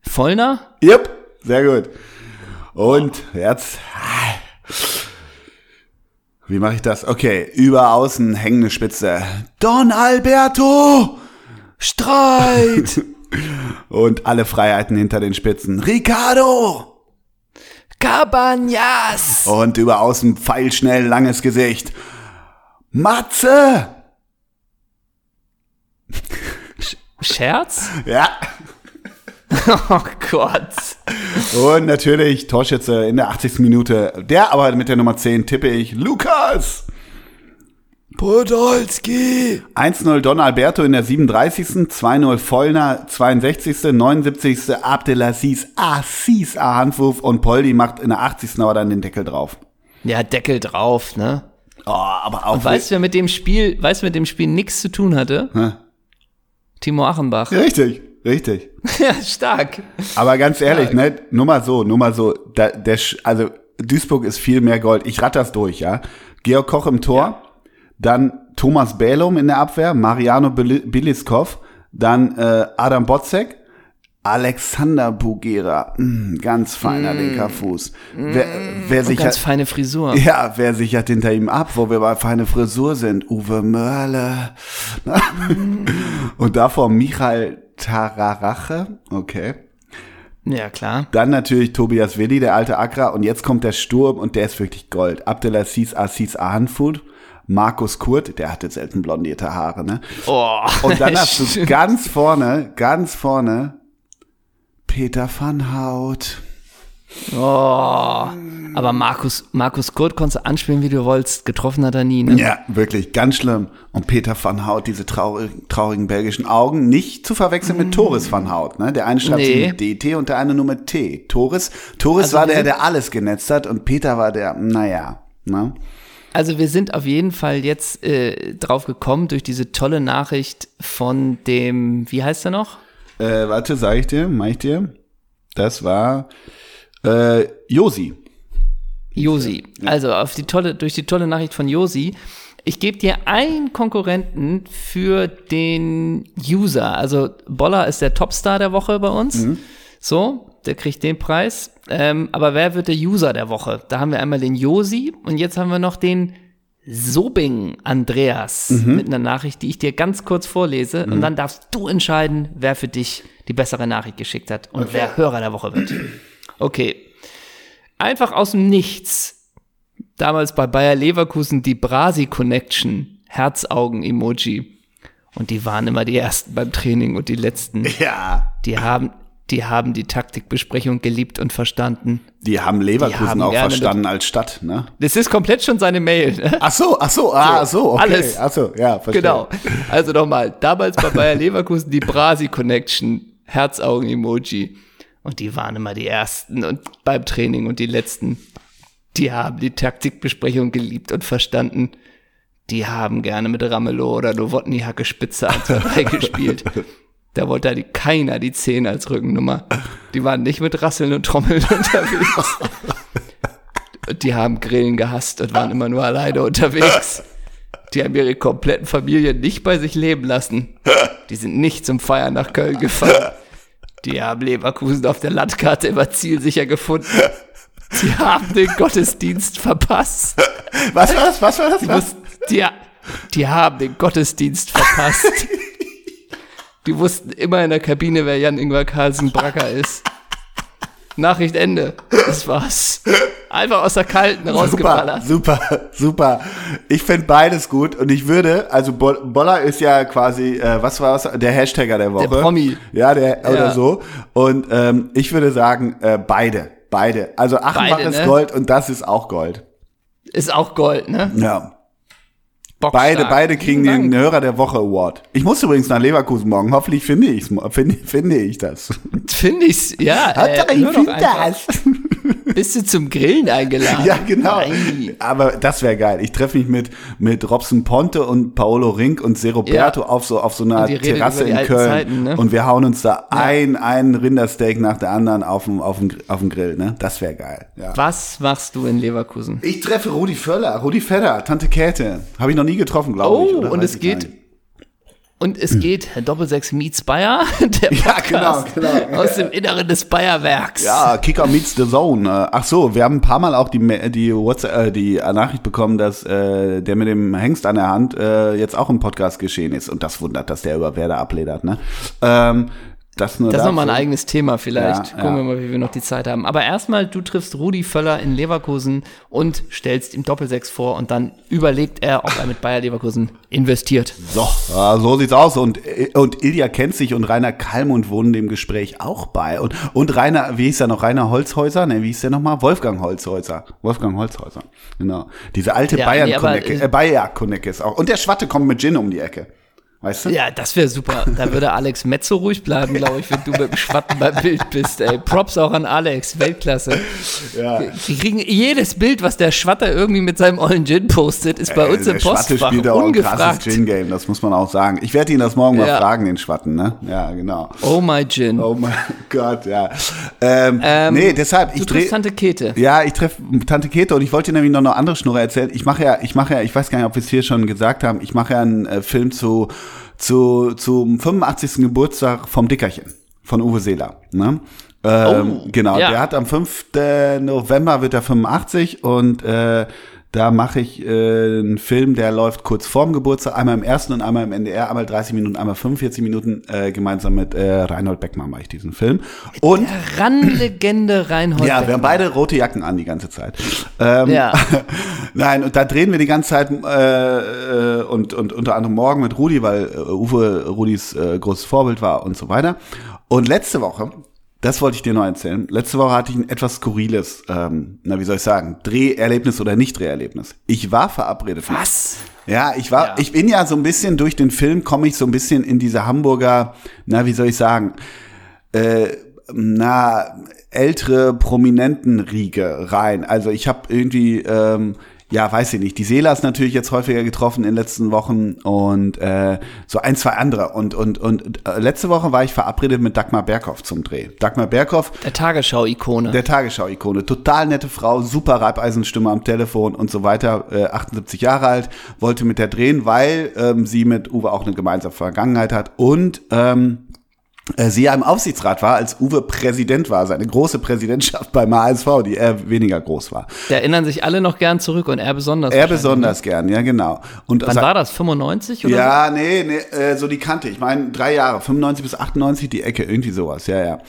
Speaker 1: Vollner,
Speaker 2: Yep, sehr gut. Und jetzt. Wie mache ich das? Okay, über außen hängende Spitze. Don Alberto!
Speaker 1: Streit,
Speaker 2: Und alle Freiheiten hinter den Spitzen. Ricardo!
Speaker 1: Cabanas,
Speaker 2: Und über außen pfeilschnell langes Gesicht. Matze!
Speaker 1: Scherz?
Speaker 2: Ja.
Speaker 1: Oh Gott.
Speaker 2: Und natürlich Torschütze in der 80. Minute. Der aber mit der Nummer 10 tippe ich Lukas.
Speaker 1: Podolski.
Speaker 2: 1-0 Don Alberto in der 37. 2-0 Vollner 62. 79. Abdelaziz Assis A-Handwurf und Poldi macht in der 80. aber dann den Deckel drauf.
Speaker 1: Ja, Deckel drauf, ne?
Speaker 2: Oh, aber auch.
Speaker 1: Und weißt du, wer mit dem Spiel, weißt du, mit dem Spiel nichts zu tun hatte?
Speaker 2: Hä?
Speaker 1: Timo Achenbach.
Speaker 2: Richtig, richtig.
Speaker 1: Ja, stark.
Speaker 2: Aber ganz ehrlich,
Speaker 1: Ja.
Speaker 2: ne, nur mal so, nur mal so, da, der, also Duisburg ist viel mehr Gold. Ich ratter das durch, ja. Georg Koch im Tor, dann Thomas Bälum in der Abwehr, Mariano Bili- Biliskov, dann äh, Adam Botzek, Alexander Bugera, mm, ganz feiner linker Fuß. Wer, wer
Speaker 1: Und
Speaker 2: sich
Speaker 1: ganz
Speaker 2: hat,
Speaker 1: feine Frisur.
Speaker 2: ja, wer sichert hinter ihm ab, wo wir bei feine Frisur sind? Uwe Mörle. Und davor Michael Tararache, okay.
Speaker 1: Ja, klar.
Speaker 2: Dann natürlich Tobias Willi, der alte Akra. Und jetzt kommt der Sturm und der ist wirklich Gold. Abdelaziz Assis Ahanfut. Markus Kurt, der hatte selten blondierte Haare, ne?
Speaker 1: Oh,
Speaker 2: Und dann hast du ganz vorne, ganz vorne Peter van Hout.
Speaker 1: Oh. Aber Markus, Markus Kurt konntest du anspielen, wie du wolltest. Getroffen hat er nie, ne?
Speaker 2: Ja, wirklich, ganz schlimm. Und Peter van Hout, diese traurigen, traurigen belgischen Augen, nicht zu verwechseln mit Toris van Hout, ne? Der eine schreibt
Speaker 1: Nee.
Speaker 2: mit DT und der eine nur mit T. Toris, Toris
Speaker 1: Also
Speaker 2: war der, der alles genetzt hat und Peter war der, naja, ne?
Speaker 1: Also wir sind auf jeden Fall jetzt äh, drauf gekommen durch diese tolle Nachricht von dem, wie heißt er noch?
Speaker 2: Äh, warte, sag ich dir, mach ich dir. Das war äh, Josi.
Speaker 1: Josi. Also auf die tolle, durch die tolle Nachricht von Josi. Ich gebe dir einen Konkurrenten für den User. Also Boller ist der Topstar der Woche bei uns. So, der kriegt den Preis. Ähm, aber wer wird der User der Woche? Da haben wir einmal den Josi und jetzt haben wir noch den Sobing Andreas mit einer Nachricht, die ich dir ganz kurz vorlese. Und dann darfst du entscheiden, wer für dich die bessere Nachricht geschickt hat und wer Hörer der Woche wird. Okay. Einfach aus dem Nichts. Damals bei Bayer Leverkusen die Brasi Connection. Herzaugen-Emoji. Und die waren immer die ersten beim Training und die letzten
Speaker 2: Ja.
Speaker 1: Die haben, die haben die Taktikbesprechung geliebt und verstanden.
Speaker 2: Die haben Leverkusen
Speaker 1: Die haben
Speaker 2: auch verstanden als Stadt, ne?
Speaker 1: Das ist komplett schon seine Mail. Ne?
Speaker 2: Ach so, ach so, ah,
Speaker 1: So,
Speaker 2: so, okay.
Speaker 1: alles.
Speaker 2: Ach so, ja, verstehe.
Speaker 1: Genau. Also nochmal, damals bei Bayer Leverkusen die Brasi Connection, Herzaugen-Emoji. Und die waren immer die Ersten und beim Training und die Letzten. Die haben die Taktikbesprechung geliebt und verstanden. Die haben gerne mit Ramelow oder Nowotny Hacke Spitze 1 2 gespielt. Da wollte die, keiner die 10 als Rückennummer. Die waren nicht mit Rasseln und Trommeln unterwegs. Die haben Grillen gehasst und waren immer nur alleine unterwegs. Die haben ihre kompletten Familien nicht bei sich leben lassen. Die sind nicht zum Feiern nach Köln gefahren. Die haben Leverkusen auf der Landkarte immer zielsicher gefunden. Die haben den Gottesdienst verpasst.
Speaker 2: Was war das? Was war das?
Speaker 1: Die,
Speaker 2: Was?
Speaker 1: wussten, die, die haben den Gottesdienst verpasst. Die wussten immer in der Kabine, wer Jan-Ingwer Carlsen Bracker ist. Nachricht Ende. Das war's. Einfach aus der Kalten rausgeballert.
Speaker 2: super, super. Ich finde beides gut und ich würde, also Bo- Boller ist ja quasi, äh, was war das, der Hashtagger der Woche.
Speaker 1: Promi.
Speaker 2: Ja, der, oder
Speaker 1: Ja.
Speaker 2: so. Und ähm, ich würde sagen, äh, beide, beide. Also Achenbach
Speaker 1: Beide,
Speaker 2: ist
Speaker 1: ne?
Speaker 2: Gold und das ist auch Gold.
Speaker 1: Ist auch Gold, ne?
Speaker 2: Ja.
Speaker 1: Bockstark.
Speaker 2: Beide, beide kriegen den. Hörer der Woche Award. Ich muss übrigens nach Leverkusen morgen. Hoffentlich finde ich's, finde, finde ich das.
Speaker 1: Finde ich's, ja. Äh,
Speaker 2: Hauptsache, ich finde
Speaker 1: einfach.
Speaker 2: das.
Speaker 1: Bist du zum Grillen eingeladen?
Speaker 2: Ja, genau.
Speaker 1: Nein.
Speaker 2: Aber das wäre geil. Ich treffe mich mit, mit Robson Ponte und Paolo Rink und Seroberto
Speaker 1: Ja.
Speaker 2: auf so, auf so einer Terrasse in Köln.
Speaker 1: Zeiten, ne?
Speaker 2: Und wir hauen uns da ein, ein Rindersteak nach der anderen auf dem, auf dem, auf dem Grill, ne? Das wäre geil. Ja.
Speaker 1: Was machst du in Leverkusen?
Speaker 2: Ich treffe Rudi Völler, Rudi Fedder, Tante Käthe. Habe ich noch nie getroffen, glaube ich.
Speaker 1: Oh, und es geht-. Und es geht Doppelsechs Meets Bayer, der
Speaker 2: Ja,
Speaker 1: Podcast
Speaker 2: genau, genau.
Speaker 1: aus dem Inneren des Bayerwerks.
Speaker 2: Ja, Kicker meets the Zone. Ach so, wir haben ein paar Mal auch die die WhatsApp, äh, die Nachricht bekommen, dass äh, der mit dem Hengst an der Hand äh, jetzt auch im Podcast geschehen ist. Und das wundert, dass der über Werder abledert. Ne? Ähm, das nur
Speaker 1: Das ist nochmal ein eigenes Thema vielleicht.
Speaker 2: Ja,
Speaker 1: Gucken
Speaker 2: ja.
Speaker 1: wir mal, wie wir noch die Zeit haben. Aber erstmal, du triffst Rudi Völler in Leverkusen und stellst ihm Doppelsechs vor und dann überlegt er, ob er mit Bayer Leverkusen investiert.
Speaker 2: So, so sieht's aus. Und, und Ilja kennt sich und Rainer Kallmund wohnen dem Gespräch auch bei. Und, und Rainer, wie hieß der noch? Rainer Holzhäuser? Ne, wie hieß der nochmal? Wolfgang Holzhäuser. Wolfgang Holzhäuser. Genau. Diese alte
Speaker 1: Ja,
Speaker 2: bayern
Speaker 1: nee, äh,
Speaker 2: äh, bayer Konecke ist auch. Und der Schwatte kommt mit Gin um die Ecke. Weißt du?
Speaker 1: Ja, das wäre super. Da würde Alex Metzo ruhig bleiben, glaube ich, wenn du mit dem Schwatten beim Bild bist. Ey. Props auch an Alex, Weltklasse.
Speaker 2: Ja.
Speaker 1: Die kriegen jedes Bild, was der Schwatter irgendwie mit seinem ollen Gin postet, ist bei uns
Speaker 2: Äh,
Speaker 1: im
Speaker 2: der Schwatte
Speaker 1: Postfach
Speaker 2: spielt auch ein krasses
Speaker 1: ungefragt.
Speaker 2: Gin-Game, das muss man auch sagen. Ich werde ihn das morgen mal
Speaker 1: Ja.
Speaker 2: fragen, den Schwatten, ne? Ja, genau.
Speaker 1: Oh my Gin.
Speaker 2: Oh mein Gott, ja. Ähm,
Speaker 1: Ähm,
Speaker 2: nee, deshalb,
Speaker 1: du
Speaker 2: ich
Speaker 1: triffst. Tante Käthe.
Speaker 2: Ja, ich treffe Tante Käthe und ich wollte dir nämlich noch eine andere Schnurre erzählen. Ich mache ja, ich mache ja, ich weiß gar nicht, ob wir es hier schon gesagt haben, ich mache ja einen äh, Film zu, zu, zum 85. Geburtstag vom Dickerchen von Uwe Seeler. Ne? Ähm,
Speaker 1: Oh,
Speaker 2: genau,
Speaker 1: ja.
Speaker 2: der hat am 5. November wird er 85 und äh, da mache ich äh, einen Film, der läuft kurz vorm Geburtstag, einmal im ersten und einmal im NDR, einmal 30 Minuten, einmal 45 Minuten, äh, gemeinsam mit äh, Reinhold Beckmann mache ich diesen Film. Und
Speaker 1: Randlegende Reinhold.
Speaker 2: ja, wir haben
Speaker 1: Beckmann.
Speaker 2: beide rote Jacken an die ganze Zeit. Ähm,
Speaker 1: Ja.
Speaker 2: Nein, und da drehen wir die ganze Zeit äh, äh, und, und unter anderem morgen mit Rudi, weil äh, Uwe Rudis äh, großes Vorbild war und so weiter. Und letzte Woche, das wollte ich dir noch erzählen, letzte Woche hatte ich ein etwas skurriles, ähm, na wie soll ich sagen, Dreherlebnis oder Nicht-Dreherlebnis. Ich war verabredet.
Speaker 1: Was?
Speaker 2: Ja, ich war,
Speaker 1: Ja.
Speaker 2: ich bin ja so ein bisschen durch den Film komme ich so ein bisschen in diese Hamburger, na wie soll ich sagen, äh, na ältere Prominentenriege rein. Also ich habe irgendwie, ähm, ja, weiß ich nicht, die Seelers natürlich jetzt häufiger getroffen in den letzten Wochen und äh, so ein, zwei andere. Und, und, und äh, letzte Woche war ich verabredet mit Dagmar Berghoff zum Dreh. Dagmar Berghoff,
Speaker 1: Der Tagesschau-Ikone.
Speaker 2: der Tagesschau-Ikone. Total nette Frau, super Reibeisenstimme am Telefon und so weiter. Äh, 78 Jahre alt, wollte mit der drehen, weil ähm, sie mit Uwe auch eine gemeinsame Vergangenheit hat und ähm, äh, sie ja im Aufsichtsrat war, als Uwe Präsident war, seine große Präsidentschaft beim HSV, die eher weniger groß war.
Speaker 1: Da erinnern sich alle noch gern zurück und er besonders.
Speaker 2: Er besonders gern, ja genau. Und
Speaker 1: Wann war das? 95 oder
Speaker 2: ja, nee, nee, äh, so die Kante. Ich meine, drei Jahre, 95 bis 98 die Ecke, irgendwie sowas, ja, ja.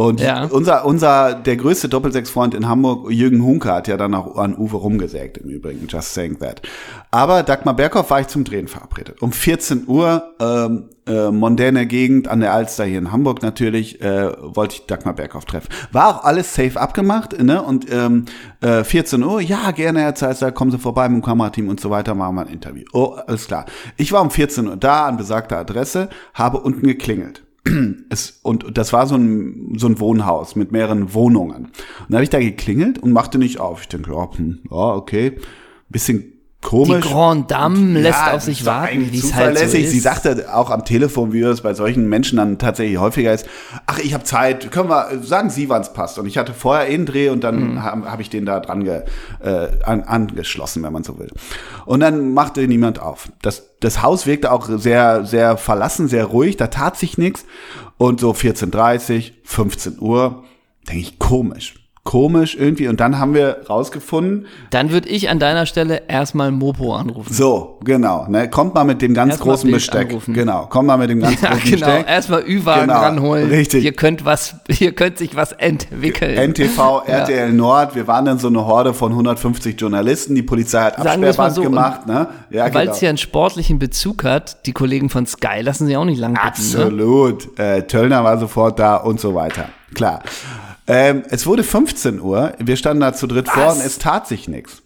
Speaker 2: Und
Speaker 1: Ja.
Speaker 2: unser, unser, der größte Doppelsechs-Freund in Hamburg, Jürgen Hunke, hat ja dann auch an Uwe rumgesägt im Übrigen, just saying that. Aber Dagmar Berghoff war ich zum Drehen verabredet. Um 14 Uhr, ähm, äh, mondäne Gegend an der Alster hier in Hamburg natürlich, äh, wollte ich Dagmar Berghoff treffen. War auch alles safe abgemacht, ne? Und ähm, äh, 14 Uhr, ja, gerne, Herr Zeisler, kommen Sie vorbei mit dem Kamerateam und so weiter, machen wir ein Interview. Oh, alles klar. Ich war um 14 Uhr da, an besagter Adresse, habe unten geklingelt es, und das war so ein, so ein Wohnhaus mit mehreren Wohnungen. Und da habe ich da geklingelt und machte nicht auf. Ich denke, ja, hm, ja okay, bisschen
Speaker 1: Die
Speaker 2: komisch.
Speaker 1: Grand Dame lässt
Speaker 2: Ja,
Speaker 1: auf sich warten, wie es halt so
Speaker 2: zuverlässig.
Speaker 1: ist.
Speaker 2: Sie sagte auch am Telefon, wie es bei solchen Menschen dann tatsächlich häufiger ist, ach, ich habe Zeit, können wir, sagen Sie, wann es passt. Und ich hatte vorher eh einen Dreh und dann
Speaker 1: Mhm.
Speaker 2: habe hab ich den da dran ge, äh, an, angeschlossen, wenn man so will. Und dann machte niemand auf. Das, das Haus wirkte auch sehr, sehr verlassen, sehr ruhig, da tat sich nichts. Und so 14.30 15 Uhr, denke ich, komisch. Komisch irgendwie. Und dann haben wir rausgefunden,
Speaker 1: Dann würde ich an deiner Stelle erstmal Mopo anrufen.
Speaker 2: so, genau. Ne? Kommt mal mit dem ganz
Speaker 1: Erst
Speaker 2: großen Besteck.
Speaker 1: anrufen.
Speaker 2: Genau, kommt mal mit dem ganz
Speaker 1: Ja,
Speaker 2: großen
Speaker 1: genau.
Speaker 2: Besteck.
Speaker 1: Erstmal Ü-Wagen
Speaker 2: Genau,
Speaker 1: ranholen.
Speaker 2: richtig.
Speaker 1: Hier könnt was, hier könnte sich was entwickeln.
Speaker 2: NTV, RTL Nord, wir waren dann so eine Horde von 150 Journalisten. Die Polizei hat Absperrband
Speaker 1: so,
Speaker 2: gemacht. Ne? Ja,
Speaker 1: Weil
Speaker 2: genau.
Speaker 1: es ja einen sportlichen Bezug hat, die Kollegen von Sky lassen sie auch nicht lang bitten. Ne?
Speaker 2: Absolut. Äh, Töllner war sofort da und so weiter. Klar. Ähm, es wurde 15 Uhr. Wir standen da zu dritt vor und es tat sich nichts.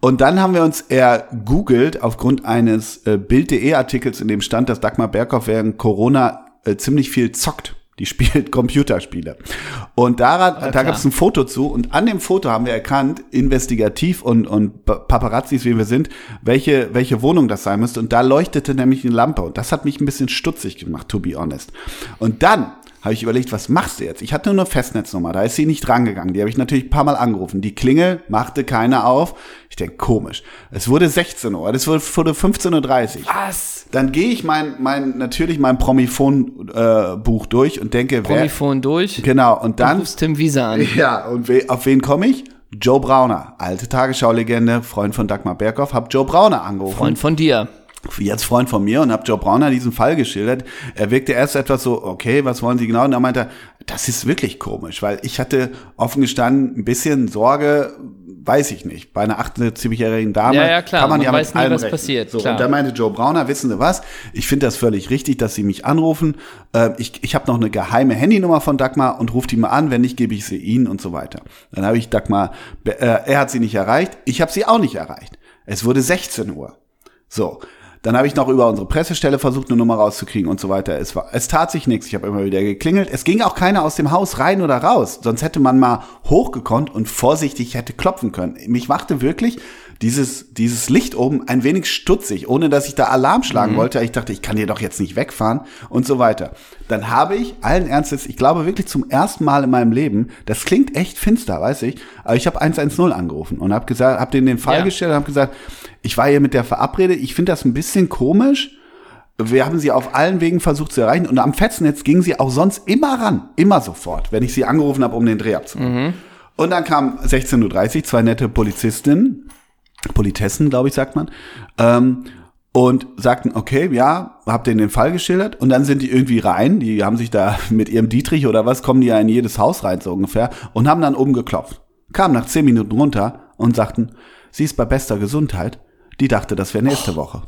Speaker 2: Und dann haben wir uns ergoogelt aufgrund eines äh, Bild.de-Artikels, in dem stand, dass Dagmar Berghoff während Corona äh, ziemlich viel zockt. Die spielt Computerspiele. Und daran, da
Speaker 1: klar.
Speaker 2: gab es ein Foto zu und an dem Foto haben wir erkannt, investigativ und, und Pa- Paparazzis, wie wir sind, welche, welche Wohnung das sein müsste. Und da leuchtete nämlich eine Lampe. Und das hat mich ein bisschen stutzig gemacht, to be honest. Und dann habe ich überlegt, was machst du jetzt? Ich hatte nur eine Festnetznummer, da ist sie nicht rangegangen. Die habe ich natürlich ein paar Mal angerufen. Die Klingel machte keiner auf. Ich denke, komisch. Es wurde 16 Uhr, das wurde wurde 15.30 Uhr.
Speaker 1: Was?
Speaker 2: Dann gehe ich mein, mein, natürlich mein Promifon-Buch durch und denke, wer,
Speaker 1: Promifon durch.
Speaker 2: genau, und
Speaker 1: Du
Speaker 2: dann,
Speaker 1: rufst Tim Wiese an.
Speaker 2: ja, und we, auf wen komme ich? Joe Brauner, alte Tagesschau-Legende, Freund von Dagmar Berghoff, hab Joe Brauner angerufen
Speaker 1: Freund von dir.
Speaker 2: Jetzt Freund von mir und habe Joe Brauner diesen Fall geschildert. Er wirkte erst etwas so, okay, was wollen Sie genau? Und er meinte, das ist wirklich komisch, weil ich hatte offen gestanden ein bisschen Sorge, weiß ich nicht. Bei einer 78-jährigen Dame
Speaker 1: Ja, ja, klar.
Speaker 2: kann man,
Speaker 1: Man
Speaker 2: ja
Speaker 1: weiß
Speaker 2: mit
Speaker 1: nie, was
Speaker 2: rechnen.
Speaker 1: passiert,
Speaker 2: So,
Speaker 1: klar.
Speaker 2: und da meinte Joe Brauner, wissen Sie was? Ich finde das völlig richtig, dass Sie mich anrufen. Äh, ich ich habe noch eine geheime Handynummer von Dagmar und ruft die mal an. Wenn nicht, gebe ich sie Ihnen und so weiter. Dann habe ich Dagmar, äh, er hat sie nicht erreicht, ich habe sie auch nicht erreicht. Es wurde 16 Uhr. So. Dann habe ich noch über unsere Pressestelle versucht, eine Nummer rauszukriegen und so weiter. Es, war, es tat sich nichts. Ich habe immer wieder geklingelt. Es ging auch keiner aus dem Haus rein oder raus. Sonst hätte man mal hochgekonnt und vorsichtig hätte klopfen können. Mich machte wirklich dieses, dieses Licht oben ein wenig stutzig, ohne dass ich da Alarm schlagen wollte. Ich dachte, ich kann hier doch jetzt nicht wegfahren und so weiter. Dann habe ich allen Ernstes, ich glaube wirklich zum ersten Mal in meinem Leben, das klingt echt finster, weiß ich, aber ich habe 110 angerufen und habe gesagt, habe denen den Fall
Speaker 1: Ja.
Speaker 2: gestellt und habe gesagt, ich war hier mit der verabredet, ich finde das ein bisschen komisch. Wir haben sie auf allen Wegen versucht zu erreichen und am Festnetz ging sie auch sonst immer ran, immer sofort, wenn ich sie angerufen habe, um den Dreh abzumachen. Und dann kam 16.30 Uhr, zwei nette Polizistinnen, Politessen, glaube ich, sagt man, ähm, und sagten, okay, ja, habt ihr den Fall geschildert? Und dann sind die irgendwie rein, die haben sich da mit ihrem Dietrich oder was, kommen die ja in jedes Haus rein, so ungefähr, und haben dann oben geklopft. Kamen nach zehn Minuten runter und sagten, sie ist bei bester Gesundheit. Die dachte, das wäre nächste Woche.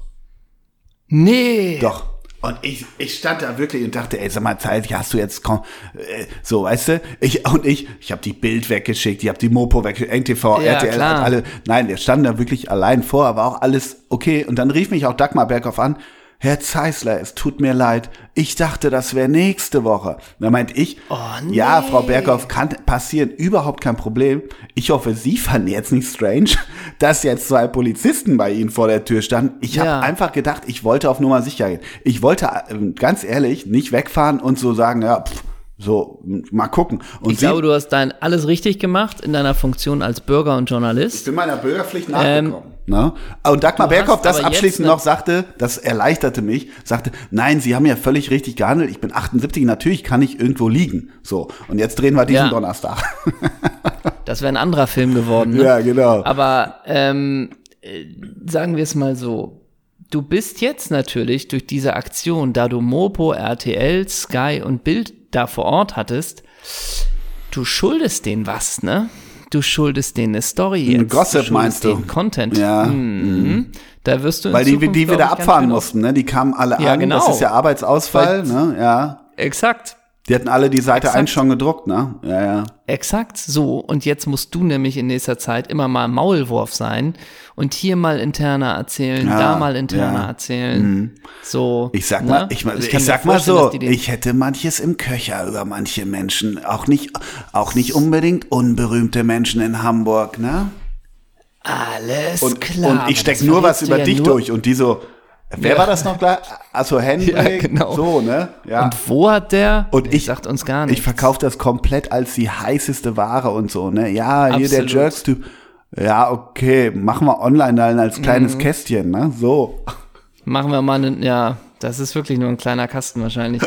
Speaker 1: Nee.
Speaker 2: Doch. Und ich, ich stand da wirklich und dachte, ey, sag mal, Zeit, hast du jetzt, komm, äh, so, weißt du, ich, und ich, ich habe die Bild weggeschickt, ich habe die Mopo weggeschickt, NTV,
Speaker 1: Ja,
Speaker 2: RTL,
Speaker 1: klar.
Speaker 2: alle, nein, wir standen da wirklich allein vor, aber auch alles okay. Und dann rief mich auch Dagmar Berghoff an, Herr Zeisler, es tut mir leid, ich dachte, das wäre nächste Woche. Da meinte ich,
Speaker 1: Oh, nee.
Speaker 2: ja, Frau Berghoff, kann passieren, überhaupt kein Problem. Ich hoffe, Sie fanden jetzt nicht strange, dass jetzt zwei Polizisten bei Ihnen vor der Tür standen. Ich
Speaker 1: Ja.
Speaker 2: habe einfach gedacht, ich wollte auf Nummer sicher gehen. Ich wollte, ähm, ganz ehrlich, nicht wegfahren und so sagen, ja, pff, so, mal gucken. Und
Speaker 1: Ich
Speaker 2: Sie,
Speaker 1: glaube, du hast dein alles richtig gemacht in deiner Funktion als Bürger und
Speaker 2: ich
Speaker 1: Journalist.
Speaker 2: bin meiner Bürgerpflicht nachgekommen. ne? Und Dagmar
Speaker 1: Ähm,
Speaker 2: Berghoff, das abschließend noch sagte, das erleichterte mich, sagte, nein, Sie haben ja völlig richtig gehandelt. Ich bin 78, natürlich kann ich irgendwo liegen. So, und jetzt drehen wir diesen
Speaker 1: Ja.
Speaker 2: Donnerstag.
Speaker 1: Das wäre ein anderer Film geworden. Ne?
Speaker 2: ja, genau.
Speaker 1: Aber ähm, äh, sagen wir es mal so. Du bist jetzt natürlich durch diese Aktion, da du Mopo, RTL, Sky und Bild da vor Ort hattest, du schuldest denen was, ne? Du schuldest denen eine Story
Speaker 2: Ein
Speaker 1: jetzt.
Speaker 2: Gossip
Speaker 1: du
Speaker 2: meinst du?
Speaker 1: Content.
Speaker 2: Ja.
Speaker 1: Mhm. Da wirst du in
Speaker 2: Weil die,
Speaker 1: Zukunft,
Speaker 2: die wieder abfahren
Speaker 1: schön
Speaker 2: mussten, ne? Die kamen alle
Speaker 1: Ja,
Speaker 2: an.
Speaker 1: genau.
Speaker 2: Das ist ja Arbeitsausfall,
Speaker 1: Weil-
Speaker 2: ne? Ja.
Speaker 1: Exakt.
Speaker 2: Die hatten alle die Seite
Speaker 1: Exakt.
Speaker 2: 1 schon gedruckt, ne? Ja, ja.
Speaker 1: Exakt so. Und jetzt musst du nämlich in nächster Zeit immer mal Maulwurf sein und hier mal interner erzählen,
Speaker 2: Ja,
Speaker 1: da mal interner
Speaker 2: ja. Mhm.
Speaker 1: erzählen. So.
Speaker 2: Ich sag
Speaker 1: ne?
Speaker 2: mal, ich, ich,
Speaker 1: kann mir
Speaker 2: sag mal so, ich hätte manches im Köcher über manche Menschen, auch nicht, auch nicht unbedingt unberühmte Menschen in Hamburg, ne?
Speaker 1: alles
Speaker 2: Und,
Speaker 1: klar.
Speaker 2: und ich steck nur was über
Speaker 1: ja
Speaker 2: dich durch und die so, wer
Speaker 1: Ja.
Speaker 2: war das noch gleich? Also Henrik,
Speaker 1: Ja, genau.
Speaker 2: so, ne? Ja.
Speaker 1: Und wo hat der?
Speaker 2: Und
Speaker 1: Der
Speaker 2: ich-
Speaker 1: sagt uns gar nichts.
Speaker 2: Ich verkaufe das komplett als die heißeste Ware und so, ne? Ja, hier der
Speaker 1: Absolut.
Speaker 2: Jerks-Typ. Ja, okay, machen wir online dann als kleines
Speaker 1: Mhm.
Speaker 2: Kästchen, ne? So.
Speaker 1: Machen wir mal einen, ja, das ist wirklich nur ein kleiner Kasten wahrscheinlich.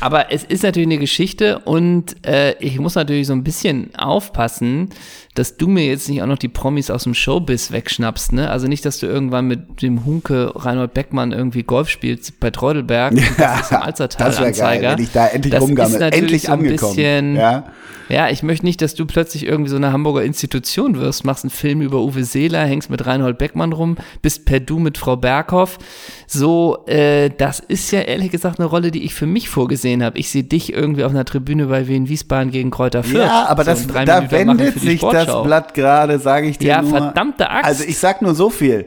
Speaker 1: Aber es ist natürlich eine Geschichte und äh, ich muss natürlich so ein bisschen aufpassen, dass du mir jetzt nicht auch noch die Promis aus dem Showbiz wegschnappst, ne? Also nicht, dass du irgendwann mit dem Hunke Reinhold Beckmann irgendwie Golf spielst bei Treudelberg. und das ist
Speaker 2: das wäre geil, wenn ich da endlich
Speaker 1: Das ist
Speaker 2: rumgammel.
Speaker 1: natürlich
Speaker 2: Endlich
Speaker 1: so ein
Speaker 2: angekommen.
Speaker 1: Bisschen,
Speaker 2: ja.
Speaker 1: ja, ich möchte nicht, dass du plötzlich irgendwie so eine Hamburger Institution wirst, machst einen Film über Uwe Seeler, hängst mit Reinhold Beckmann rum, bist per Du mit Frau Berghoff. So, äh, das ist ja ehrlich gesagt eine Rolle, die ich für mich vorgesehen habe. Ich sehe dich irgendwie auf einer Tribüne bei Wien Wiesbaden gegen Kräuter Fürth.
Speaker 2: Ja, aber
Speaker 1: so
Speaker 2: das, da
Speaker 1: Minuten
Speaker 2: wendet sich das. Blatt gerade, sage ich dir
Speaker 1: Ja,
Speaker 2: nur.
Speaker 1: verdammte Axt.
Speaker 2: Also ich sag nur so viel.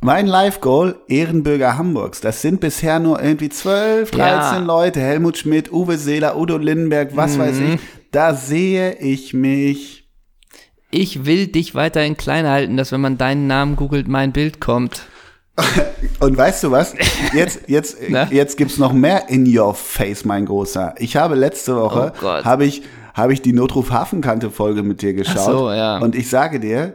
Speaker 2: Mein Live-Goal, Ehrenbürger Hamburgs, das sind bisher nur irgendwie 12, 13
Speaker 1: Ja.
Speaker 2: Leute. Helmut Schmidt, Uwe Seeler, Udo Lindenberg, was
Speaker 1: Mhm.
Speaker 2: weiß ich. Da sehe ich mich.
Speaker 1: Ich will dich weiterhin klein halten, dass wenn man deinen Namen googelt, mein Bild kommt.
Speaker 2: Und weißt du was? Jetzt, jetzt, jetzt gibt's noch mehr in your face, mein Großer. Ich habe letzte Woche,
Speaker 1: Oh
Speaker 2: habe ich, habe ich die Notruf Hafenkante Folge mit dir geschaut.
Speaker 1: so, ja.
Speaker 2: Und ich sage dir,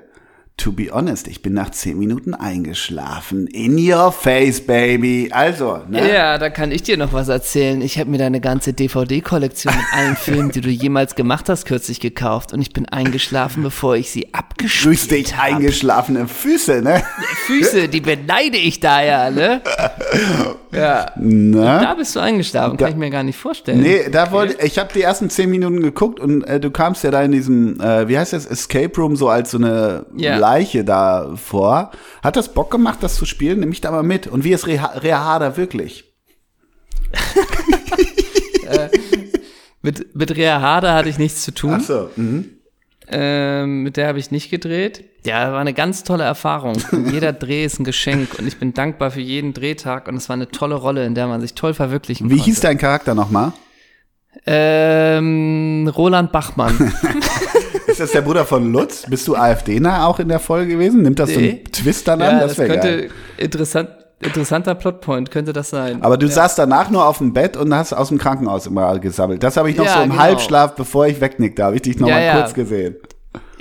Speaker 2: to be honest, ich bin nach 10 Minuten eingeschlafen. In your face, baby. Also, ne?
Speaker 1: Ja, da kann ich dir noch was erzählen. Ich habe mir deine ganze DVD-Kollektion mit allen Filmen, die du jemals gemacht hast, kürzlich gekauft. Und ich bin eingeschlafen, bevor ich sie abgespielt
Speaker 2: Grüß dich,
Speaker 1: habe.
Speaker 2: eingeschlafene Füße, ne?
Speaker 1: Füße, die beneide ich da ja, ne? Ja. Da bist du eingeschlafen, kann ich mir gar nicht vorstellen.
Speaker 2: Nee, da wollte ich habe die ersten zehn Minuten geguckt und äh, du kamst ja da in diesem, äh, wie heißt das, Escape Room so als so eine
Speaker 1: Ja.
Speaker 2: Leiche da vor. Hat das Bock gemacht, das zu spielen? Nimm mich da mal mit. Und wie ist Reha Harder wirklich?
Speaker 1: Mit, mit Rea Harder hatte ich nichts zu tun.
Speaker 2: Ach so. Mhm.
Speaker 1: Ähm, mit der habe ich nicht gedreht. Ja, war eine ganz tolle Erfahrung. Jeder Dreh ist ein Geschenk und ich bin dankbar für jeden Drehtag und es war eine tolle Rolle, in der man sich toll verwirklichen
Speaker 2: Wie
Speaker 1: konnte.
Speaker 2: hieß dein Charakter nochmal?
Speaker 1: Ähm, Roland Bachmann.
Speaker 2: Ist das der Bruder von Lutz? Bist du AfD-nah auch in der Folge gewesen? Nimmt das so
Speaker 1: Nee.
Speaker 2: einen Twist dann an?
Speaker 1: ja,
Speaker 2: Das
Speaker 1: das
Speaker 2: wäre
Speaker 1: könnte
Speaker 2: geil.
Speaker 1: interessant, interessanter Plotpoint könnte das sein.
Speaker 2: Aber du saßt danach nur auf dem Bett und hast aus dem Krankenhaus immer gesammelt. Das habe ich noch
Speaker 1: Ja,
Speaker 2: so im
Speaker 1: genau.
Speaker 2: Halbschlaf, bevor ich wegnickte, habe ich dich noch
Speaker 1: Ja,
Speaker 2: mal
Speaker 1: ja.
Speaker 2: kurz gesehen.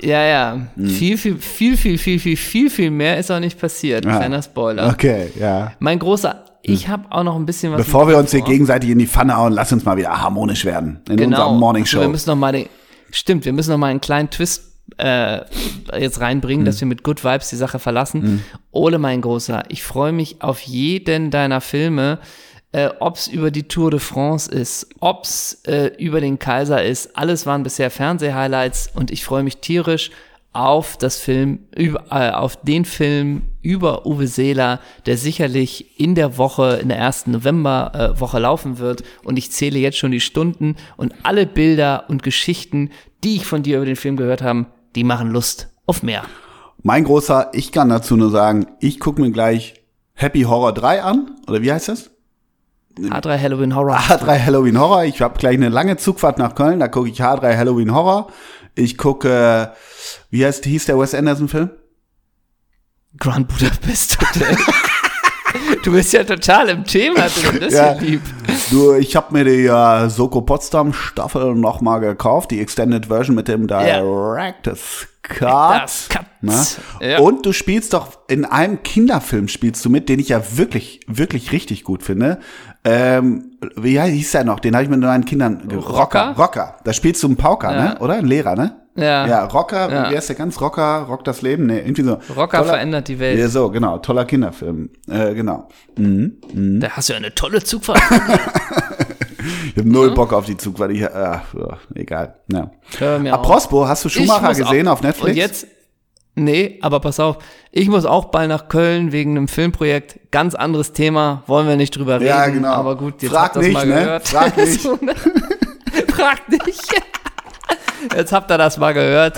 Speaker 1: Ja, ja.
Speaker 2: Hm.
Speaker 1: Viel, viel, viel, viel, viel, viel, viel, viel mehr ist auch nicht passiert.
Speaker 2: Ah.
Speaker 1: Kleiner Spoiler.
Speaker 2: Okay, ja.
Speaker 1: Mein großer, ich habe auch noch ein bisschen was.
Speaker 2: Bevor wir uns hier gegenseitig in die Pfanne hauen, lass uns mal wieder harmonisch werden in
Speaker 1: genau.
Speaker 2: unserer Morning
Speaker 1: Also wir
Speaker 2: Show.
Speaker 1: müssen noch mal den, stimmt, wir müssen noch mal einen kleinen Twist äh, jetzt reinbringen,
Speaker 2: Hm.
Speaker 1: dass wir mit Good Vibes die Sache verlassen. Ole, mein Großer, ich freue mich auf jeden deiner Filme, äh, ob's über die Tour de France ist, ob's äh, über den Kaiser ist. Alles waren bisher Fernsehhighlights und ich freue mich tierisch auf das Film, über, äh, auf den Film über Uwe Seeler, der sicherlich in der Woche, in der ersten Novemberwoche äh, laufen wird. Und ich zähle jetzt schon die Stunden und alle Bilder und Geschichten, die ich von dir über den Film gehört habe, die machen Lust auf mehr.
Speaker 2: Mein Großer, ich kann dazu nur sagen, ich gucke mir gleich Happy Horror 3 an. Oder wie heißt das?
Speaker 1: H3 Halloween Horror.
Speaker 2: H3 Halloween Horror. Ich habe gleich eine lange Zugfahrt nach Köln, da gucke ich H3 Halloween Horror. Ich gucke, wie heißt, hieß der Wes Anderson Film?
Speaker 1: Grand Budapest Hotel. du bist ja total im Thema drin, das ist ja,
Speaker 2: Ja.
Speaker 1: lieb.
Speaker 2: Du, ich habe mir die äh, Soko Potsdam Staffel nochmal gekauft, die Extended Version mit dem Director's Cut.
Speaker 1: Das Cut.
Speaker 2: Ne?
Speaker 1: Ja.
Speaker 2: Und du spielst doch in einem Kinderfilm spielst du mit, den ich ja wirklich, wirklich richtig gut finde. Ähm, wie hieß der noch? Den habe ich mit meinen Kindern.
Speaker 1: Rocker?
Speaker 2: Rocker. Da spielst du einen Pauker,
Speaker 1: Ja.
Speaker 2: ne? Oder? Ein Lehrer, ne?
Speaker 1: Ja.
Speaker 2: Ja, Rocker,
Speaker 1: Ja.
Speaker 2: wie heißt der ganz? Rocker, Rock das Leben? Ne, irgendwie so.
Speaker 1: Rocker
Speaker 2: Toller-
Speaker 1: verändert die Welt.
Speaker 2: Ja, so, genau. Toller Kinderfilm. Äh, genau. Mhm.
Speaker 1: Da hast du ja eine tolle Zugfahrt.
Speaker 2: Ich habe null Bock auf die Zug, weil ich, ja, egal. Ja.
Speaker 1: Hör mir auf.
Speaker 2: Apropos, hast du Schumacher gesehen
Speaker 1: auch-
Speaker 2: auf Netflix?
Speaker 1: Und jetzt, nee, aber pass auf, ich muss auch bald nach Köln wegen einem Filmprojekt. Ganz anderes Thema, wollen wir nicht drüber reden.
Speaker 2: Ja, genau.
Speaker 1: Aber gut, jetzt
Speaker 2: Frag
Speaker 1: habt ihr das mal
Speaker 2: ne?
Speaker 1: gehört.
Speaker 2: Frag nicht.
Speaker 1: Ne? Frag nicht. Jetzt habt ihr das mal gehört.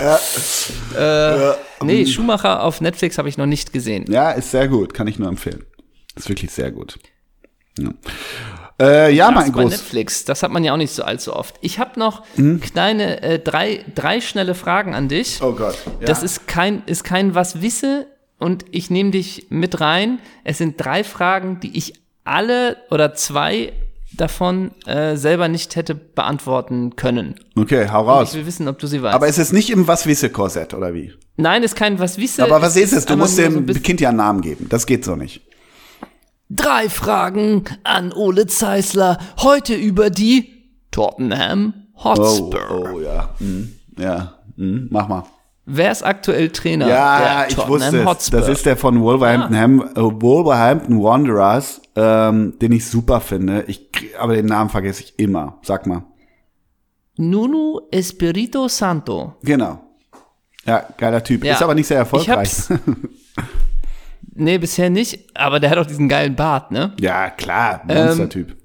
Speaker 1: Äh, nee, Schumacher auf Netflix habe ich noch nicht gesehen.
Speaker 2: Ja, ist sehr gut, kann ich nur empfehlen. Ist wirklich sehr gut. Ja, äh, ja mein Groß.
Speaker 1: Netflix, das hat man ja auch nicht so allzu oft. Ich habe noch
Speaker 2: Hm?
Speaker 1: kleine, äh, drei, drei schnelle Fragen an dich.
Speaker 2: Oh Gott. Ja.
Speaker 1: Das ist kein, ist kein was wisse und ich nehme dich mit rein. Es sind drei Fragen, die ich alle oder zwei davon äh, selber nicht hätte beantworten können.
Speaker 2: okay, hau
Speaker 1: Ich
Speaker 2: raus.
Speaker 1: will wissen, ob du sie weißt.
Speaker 2: Aber ist es nicht im Was-Wisse-Korsett, oder wie?
Speaker 1: Nein, ist kein was wisse.
Speaker 2: Aber was ist es? Du musst
Speaker 1: so
Speaker 2: dem
Speaker 1: bisschen-
Speaker 2: Kind ja einen Namen geben. Das geht so nicht.
Speaker 1: Drei Fragen an Ole Zeisler. Heute über die Tottenham
Speaker 2: Oh,
Speaker 1: Hotspur.
Speaker 2: oh ja. Hm, ja. Hm, mach mal.
Speaker 1: Wer ist aktuell Trainer
Speaker 2: Ja, ich
Speaker 1: Tottenham
Speaker 2: wusste es.
Speaker 1: Hotspur?
Speaker 2: Das ist der von Wolverhampton, Ham, äh, Wolverhampton Wanderers, ähm, den ich super finde. Ich, aber den Namen vergesse ich immer. Sag mal.
Speaker 1: Nuno Espirito Santo.
Speaker 2: Genau. Ja, geiler Typ.
Speaker 1: Ja.
Speaker 2: Ist aber nicht sehr
Speaker 1: Ich
Speaker 2: erfolgreich.
Speaker 1: Nee, bisher nicht, aber der hat auch diesen geilen Bart, ne?
Speaker 2: ja, klar.
Speaker 1: Ähm,
Speaker 2: Monstertyp.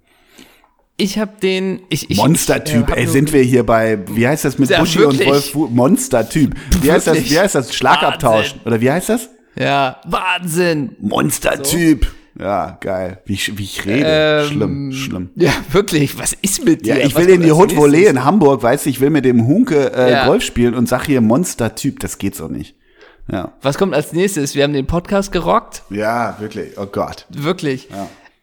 Speaker 1: Ich hab den. Ich, ich,
Speaker 2: Monstertyp.
Speaker 1: äh,
Speaker 2: Ey, sind wir hier bei, wie heißt das mit
Speaker 1: Ja,
Speaker 2: Buschi und
Speaker 1: wirklich.
Speaker 2: Wolf? Fu- Monstertyp. Wie heißt das? Wie heißt das? Schlagabtausch.
Speaker 1: Wahnsinn.
Speaker 2: Oder wie heißt das?
Speaker 1: Ja, Wahnsinn.
Speaker 2: Monstertyp. Ja, geil. Wie ich, wie ich rede.
Speaker 1: Ähm,
Speaker 2: schlimm, schlimm.
Speaker 1: Ja, wirklich, was ist mit dir?
Speaker 2: Ja, ich
Speaker 1: Was
Speaker 2: will in die Haute Volée in Hamburg, weißt du, ich will mit dem Hunke äh,
Speaker 1: Ja.
Speaker 2: Golf spielen und sag hier Monstertyp. Das geht so nicht. Ja.
Speaker 1: Was kommt als nächstes? Wir haben den Podcast gerockt.
Speaker 2: Ja, wirklich. Oh Gott.
Speaker 1: Wirklich.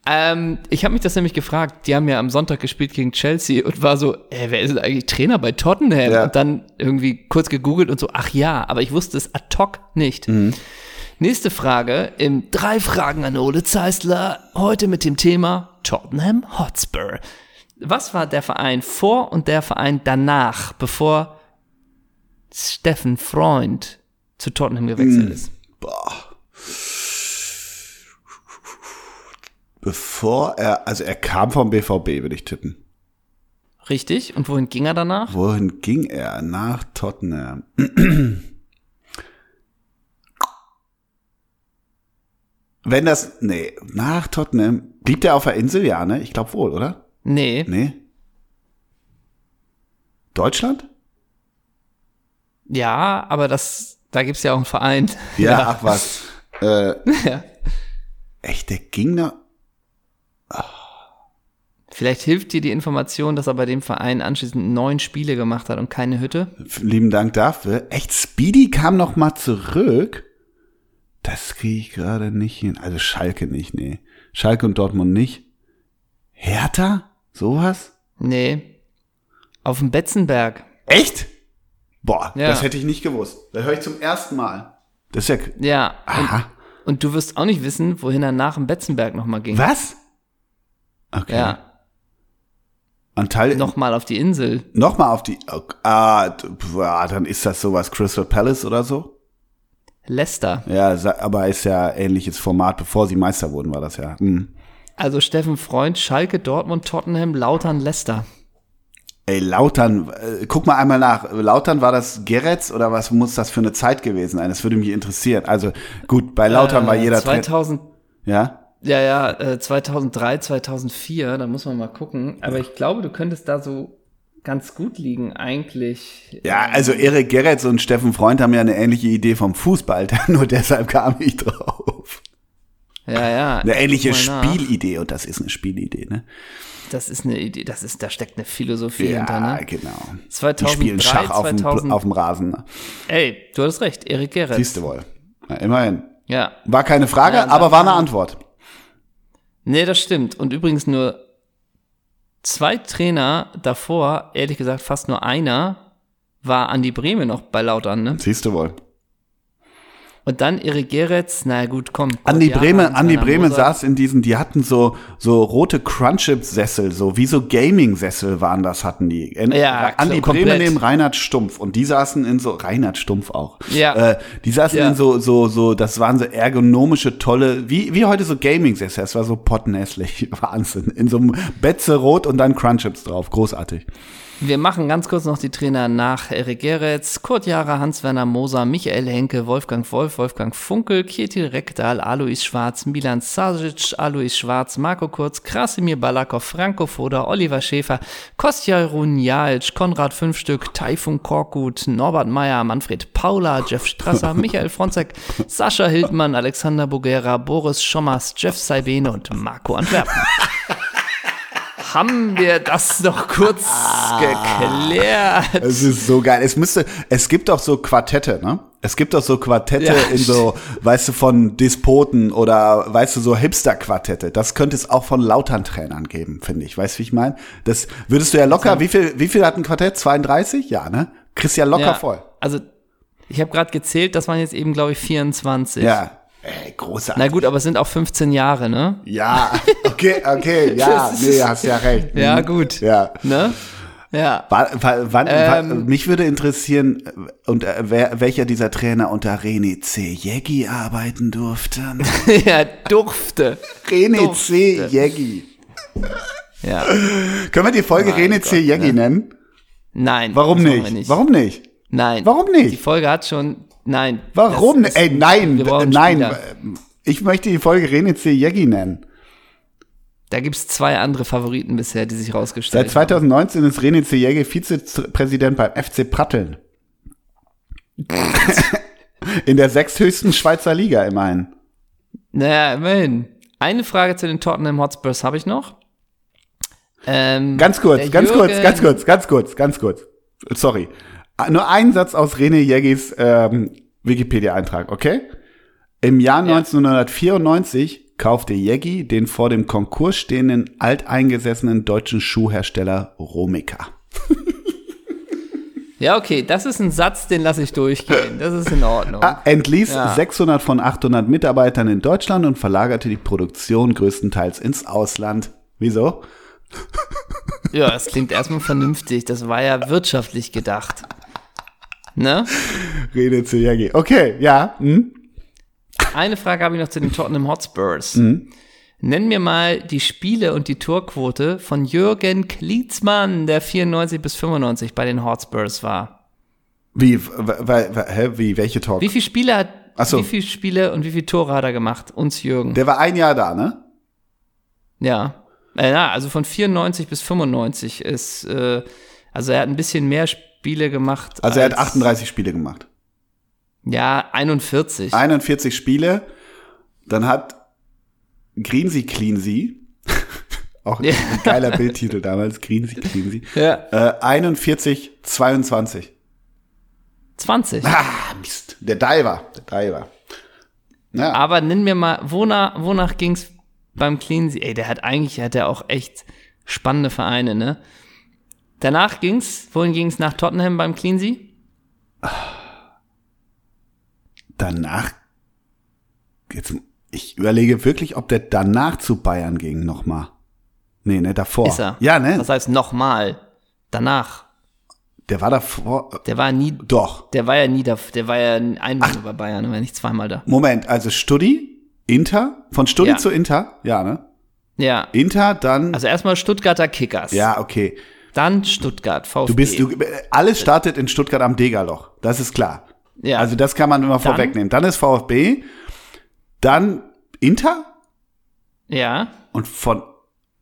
Speaker 1: Ähm, ich habe mich das nämlich gefragt. Die haben ja am Sonntag gespielt gegen Chelsea und war so, ey, wer ist denn eigentlich Trainer bei Tottenham?
Speaker 2: Ja.
Speaker 1: Und dann irgendwie kurz gegoogelt und so, ach ja, aber ich wusste es ad hoc nicht.
Speaker 2: Mhm.
Speaker 1: Nächste Frage im Drei Fragen an Ole Zeisler. Heute mit dem Thema Tottenham Hotspur. Was war der Verein vor und der Verein danach, bevor Steffen Freund zu Tottenham
Speaker 2: Mhm.
Speaker 1: gewechselt ist?
Speaker 2: Boah. Bevor er, also er kam vom BVB, würde ich tippen.
Speaker 1: Richtig. Und wohin ging er danach?
Speaker 2: Wohin ging er? Nach Tottenham. Wenn das, nee, nach Tottenham, blieb der auf der Insel? Ja, ne? Ich glaube wohl, oder?
Speaker 1: Nee.
Speaker 2: Nee. Deutschland?
Speaker 1: Ja, aber das, da gibt's ja auch einen Verein.
Speaker 2: Ja, ach was. Äh,
Speaker 1: Ja.
Speaker 2: echt, der ging nach,
Speaker 1: Vielleicht hilft dir die Information, dass er bei dem Verein anschließend neun Spiele gemacht hat und keine Hütte.
Speaker 2: lieben Dank dafür. Echt, Speedy kam noch mal zurück. Das kriege ich gerade nicht hin. Also Schalke nicht, nee. Schalke und Dortmund nicht. Hertha? Sowas?
Speaker 1: Nee. Auf dem Betzenberg.
Speaker 2: Echt? Boah,
Speaker 1: Ja.
Speaker 2: das hätte ich nicht gewusst. Da höre ich zum ersten Mal. Das ist ja.
Speaker 1: Ja. Und,
Speaker 2: Aha.
Speaker 1: und du wirst auch nicht wissen, wohin er nach dem Betzenberg nochmal ging.
Speaker 2: Was? Okay.
Speaker 1: Ja.
Speaker 2: Anteil
Speaker 1: Nochmal auf die Insel.
Speaker 2: noch mal auf die. oh, Ah, dann ist das sowas Crystal Palace oder so?
Speaker 1: Leicester.
Speaker 2: Ja, aber ist ja ähnliches Format. Bevor sie Meister wurden, war das ja. Hm.
Speaker 1: Also Steffen Freund, Schalke, Dortmund, Tottenham, Lautern, Leicester.
Speaker 2: Ey, Lautern, äh, guck mal einmal nach. Lautern war das Geretz oder was muss das für eine Zeit gewesen sein? Das würde mich interessieren. Also gut, bei Lautern war
Speaker 1: Äh,
Speaker 2: jeder Trainer.
Speaker 1: 2000,
Speaker 2: Ja?
Speaker 1: Ja, ja, äh, 2003, 2004, da muss man mal gucken. Aber ich glaube, du könntest da so ganz gut liegen, eigentlich.
Speaker 2: Ja, also Erik Geretz und Steffen Freund haben ja eine ähnliche Idee vom Fußball, nur deshalb kam ich drauf.
Speaker 1: Ja, ja.
Speaker 2: Eine ähnliche. Spielidee und das ist eine Spielidee, ne?
Speaker 1: Das ist eine Idee, das ist, da steckt eine Philosophie hinter,
Speaker 2: Ja,
Speaker 1: ne?
Speaker 2: genau. Die
Speaker 1: 2003,
Speaker 2: spielen Schach auf dem,
Speaker 1: 2000
Speaker 2: auf dem Rasen. Ne?
Speaker 1: Ey, du hattest recht, Erik Gerrits.
Speaker 2: Siehst du wohl. Ja, immerhin.
Speaker 1: Ja.
Speaker 2: War keine Frage,
Speaker 1: Ja,
Speaker 2: aber war eine Antwort.
Speaker 1: Nee, das stimmt. Und übrigens nur zwei Trainer davor, ehrlich gesagt fast nur einer, war Andi Breme noch bei Lautern, ne?
Speaker 2: Siehst du wohl.
Speaker 1: Und dann Erik Geretz, na gut, komm.
Speaker 2: Andi
Speaker 1: Kurt
Speaker 2: Breme,
Speaker 1: Jahre,
Speaker 2: Andi
Speaker 1: Hans-Werner
Speaker 2: Breme
Speaker 1: Moser.
Speaker 2: saß in diesen, die hatten so, so rote Crunchip-Sessel, so wie so Gaming-Sessel waren das, hatten die. In,
Speaker 1: Ja,
Speaker 2: Andi
Speaker 1: komplett.
Speaker 2: Breme neben Reinhard Stumpf und die saßen in so, Reinhard Stumpf auch.
Speaker 1: Ja.
Speaker 2: Äh, die saßen
Speaker 1: Ja.
Speaker 2: in so, so, so, das waren so ergonomische, tolle, wie, wie heute so Gaming-Sessel, das war so pottenhässlich, Wahnsinn. In so einem Betze rot und dann Crunchips drauf, großartig.
Speaker 1: Wir machen ganz kurz noch die Trainer nach Erik Geretz, Kurt Jara, Hans-Werner Moser, Michael Henke, Wolfgang Wolf, Wolfgang Funkel, Kjetil Rekdal, Alois Schwarz, Milan Sasic, Alois Schwarz, Marco Kurz, Krasimir Balakov, Franco Foda, Oliver Schäfer, Kostja Runjalic, Konrad Fünfstück, Taifun Korkut, Norbert Meyer, Manfred Paula, Jeff Strasser, Michael Fronzek, Sascha Hildmann, Alexander Bogera, Boris Schommers, Jeff Saibene und Marco Antwerpen. Haben wir das noch kurz geklärt?
Speaker 2: Es ist so geil. Es müsste, es gibt doch so Quartette, ne? Es gibt doch so Quartette
Speaker 1: Ja,
Speaker 2: in so, weißt du, von Despoten oder, weißt du, so Hipster-Quartette. Das könnte es auch von Lautern-Trainern geben, finde ich. Weißt du, wie ich meine? Das würdest du ja locker, wie viel, wie viel hat ein Quartett? 32? Ja, ne? Kriegst ja locker
Speaker 1: Ja,
Speaker 2: voll.
Speaker 1: Also, ich habe gerade gezählt, das waren jetzt eben, glaube ich, 24.
Speaker 2: Ja. Ey, großartig.
Speaker 1: Na gut, aber es sind auch 15 Jahre, ne?
Speaker 2: Ja, okay, okay, ja, nee, hast ja recht.
Speaker 1: Ja,
Speaker 2: Mhm.
Speaker 1: gut.
Speaker 2: Ja.
Speaker 1: Ne? Ja.
Speaker 2: Wa- wann,
Speaker 1: Ähm.
Speaker 2: mich würde interessieren, äh, und äh, wer, welcher dieser Trainer unter René C. Jägi arbeiten durfte.
Speaker 1: ja, durfte.
Speaker 2: René
Speaker 1: Durfte.
Speaker 2: C. Jägi.
Speaker 1: Ja.
Speaker 2: Können wir die Folge
Speaker 1: Mein
Speaker 2: René C.
Speaker 1: Gott,
Speaker 2: Jägi
Speaker 1: ne?
Speaker 2: nennen?
Speaker 1: Nein.
Speaker 2: Warum nicht?
Speaker 1: wir
Speaker 2: Warum nicht?
Speaker 1: Nein.
Speaker 2: Warum nicht?
Speaker 1: Die Folge hat schon. Nein.
Speaker 2: Warum?
Speaker 1: Das ist-
Speaker 2: Ey, nein, nein.
Speaker 1: Spieler.
Speaker 2: Ich möchte die Folge René C. Jägi nennen.
Speaker 1: Da gibt's zwei andere Favoriten bisher, die sich rausgestellt
Speaker 2: Seit 2019 ist René C. Jägi Vizepräsident beim FC Pratteln. In der sechsthöchsten Schweizer Liga immerhin.
Speaker 1: haben. Naja, immerhin. Eine Frage zu den Tottenham Hotspurs habe ich noch. Ähm,
Speaker 2: Ganz kurz, ganz kurz, ganz kurz, ganz kurz, ganz kurz. Sorry. Nur ein Satz aus René Jägis ähm, Wikipedia-Eintrag, okay? Im Jahr
Speaker 1: Ja.
Speaker 2: 1994 kaufte Jägi den vor dem Konkurs stehenden alteingesessenen deutschen Schuhhersteller Romica.
Speaker 1: Ja, okay, das ist ein Satz, den lasse ich durchgehen. Das ist in Ordnung.
Speaker 2: Ah, entließ
Speaker 1: Ja.
Speaker 2: 600 von 800 Mitarbeitern in Deutschland und verlagerte die Produktion größtenteils ins Ausland. Wieso?
Speaker 1: Ja, das klingt erstmal vernünftig. Das war ja wirtschaftlich gedacht. Ne?
Speaker 2: Rede zu Jägi. Okay, ja. Hm?
Speaker 1: Eine Frage habe ich noch zu den Tottenham Hotspurs.
Speaker 2: Mhm.
Speaker 1: Nenn mir mal die Spiele und die Torquote von Jürgen Klinsmann, der 94 bis 95 bei den Hotspurs war.
Speaker 2: Wie, hä, wie, welche Talk?
Speaker 1: Wie viele Spiele hat,
Speaker 2: so.
Speaker 1: wie viele Spiele und wie viele Tore hat er gemacht? Uns Jürgen.
Speaker 2: Der war ein Jahr da, ne?
Speaker 1: ja. Äh, na, also von 94 bis 95 ist, äh, also er hat ein bisschen mehr Spiele gemacht.
Speaker 2: Also er hat
Speaker 1: als-
Speaker 2: 38 Spiele gemacht.
Speaker 1: Ja, 41.
Speaker 2: 41 Spiele. Dann hat Greensy Cleansy, auch
Speaker 1: Ja.
Speaker 2: ein geiler Bildtitel damals, Greensy Cleansy,
Speaker 1: ja.
Speaker 2: äh, 41, 22.
Speaker 1: 20.
Speaker 2: Ah, Mist. Der Diver, der Diver. Ja,
Speaker 1: Aber nenn mir mal, wonach, wonach ging's beim Cleansy? Ey, der hat eigentlich, hat er auch echt spannende Vereine, ne? Danach ging's, wohin ging's nach Tottenham beim Cleansy?
Speaker 2: danach, jetzt, ich überlege wirklich, ob der danach zu Bayern ging nochmal. Nee, ne, davor.
Speaker 1: Ist er.
Speaker 2: Ja, ne,
Speaker 1: Das heißt nochmal. Danach.
Speaker 2: der war davor,
Speaker 1: Der war nie,
Speaker 2: doch.
Speaker 1: der war ja nie da, der war ja einmal nur bei Bayern, er war nicht zweimal da.
Speaker 2: Moment, also Studi, Inter, von Studi
Speaker 1: Ja.
Speaker 2: zu Inter, ja, ne?
Speaker 1: Ja.
Speaker 2: Inter, dann,
Speaker 1: Also erstmal Stuttgarter Kickers.
Speaker 2: ja, okay.
Speaker 1: Dann Stuttgart, VfB.
Speaker 2: Du bist, du, alles startet in Stuttgart am Degerloch. Das ist klar.
Speaker 1: ja.
Speaker 2: Also das kann man immer vorwegnehmen. Dann ist VfB, dann Inter
Speaker 1: ja.
Speaker 2: und von,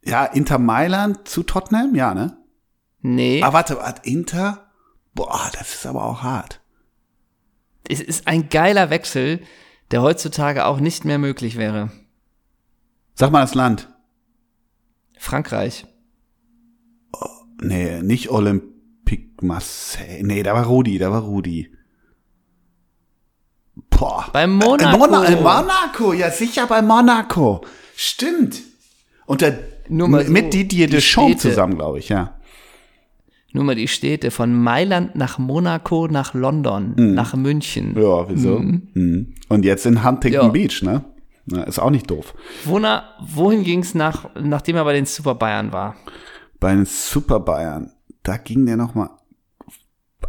Speaker 2: ja, Inter Mailand zu Tottenham, ja, ne?
Speaker 1: Nee.
Speaker 2: Ah, warte, warte, Inter? Boah, das ist aber auch hart.
Speaker 1: es ist ein geiler Wechsel, der heutzutage auch nicht mehr möglich wäre.
Speaker 2: Sag mal das Land.
Speaker 1: Frankreich.
Speaker 2: Nee, nicht Olympique Marseille. Nee, da war Rudi, da war Rudi. Boah.
Speaker 1: Bei Monaco.
Speaker 2: Äh, Mona äh, Monaco, ja sicher bei Monaco. Stimmt. Und der,
Speaker 1: Nur mal so,
Speaker 2: mit Didier
Speaker 1: die
Speaker 2: Deschamps
Speaker 1: Städte.
Speaker 2: zusammen, glaube ich, ja.
Speaker 1: nur mal die Städte, von Mailand nach Monaco, nach London, nach München.
Speaker 2: Ja, wieso? Mhm. Und jetzt in Huntington
Speaker 1: Ja.
Speaker 2: Beach, ne? Na, ist auch nicht doof.
Speaker 1: Wona, wohin ging es nach, nachdem er bei den Super Bayern war?
Speaker 2: Bei den Super Bayern, da ging der noch mal.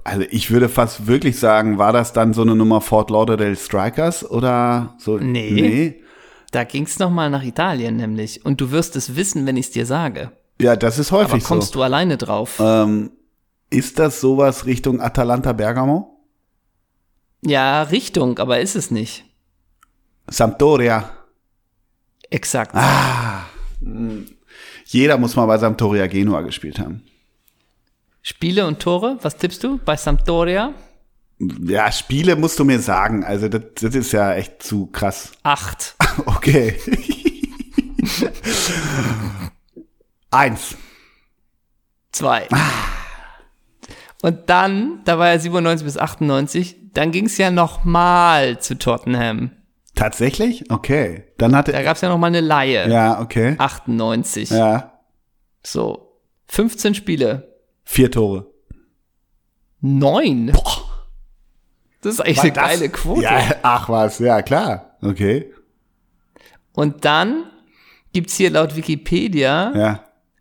Speaker 2: Also ich würde fast wirklich sagen, war das dann so eine Nummer Fort Lauderdale Strikers oder so?
Speaker 1: Nee.
Speaker 2: Nee.
Speaker 1: Da ging es nochmal nach Italien nämlich. Und du wirst es wissen, wenn ich es dir sage.
Speaker 2: Ja, das ist
Speaker 1: Aber
Speaker 2: häufig
Speaker 1: kommst
Speaker 2: so.
Speaker 1: du alleine drauf?
Speaker 2: Ähm, ist das sowas Richtung Atalanta Bergamo?
Speaker 1: Ja, Richtung, aber ist es nicht.
Speaker 2: Sampdoria.
Speaker 1: Exakt.
Speaker 2: Ah. Jeder muss mal bei Sampdoria Genua gespielt haben.
Speaker 1: Spiele und Tore, was tippst du bei Sampdoria?
Speaker 2: Ja, Spiele musst du mir sagen. Also das, das ist ja echt zu krass.
Speaker 1: Acht.
Speaker 2: Okay. Eins.
Speaker 1: Zwei. Und dann, da war er 97 bis 98, dann ging es ja nochmal zu Tottenham.
Speaker 2: Tatsächlich? Okay. Dann hatte
Speaker 1: Da gab es ja nochmal eine Laie.
Speaker 2: Ja, okay.
Speaker 1: 98.
Speaker 2: Ja.
Speaker 1: So. 15 Spiele.
Speaker 2: Vier Tore.
Speaker 1: Neun. Das ist eigentlich eine
Speaker 2: das-
Speaker 1: geile Quote.
Speaker 2: Ja, ach was, ja klar. Okay.
Speaker 1: Und dann gibt's hier laut Wikipedia
Speaker 2: Ja.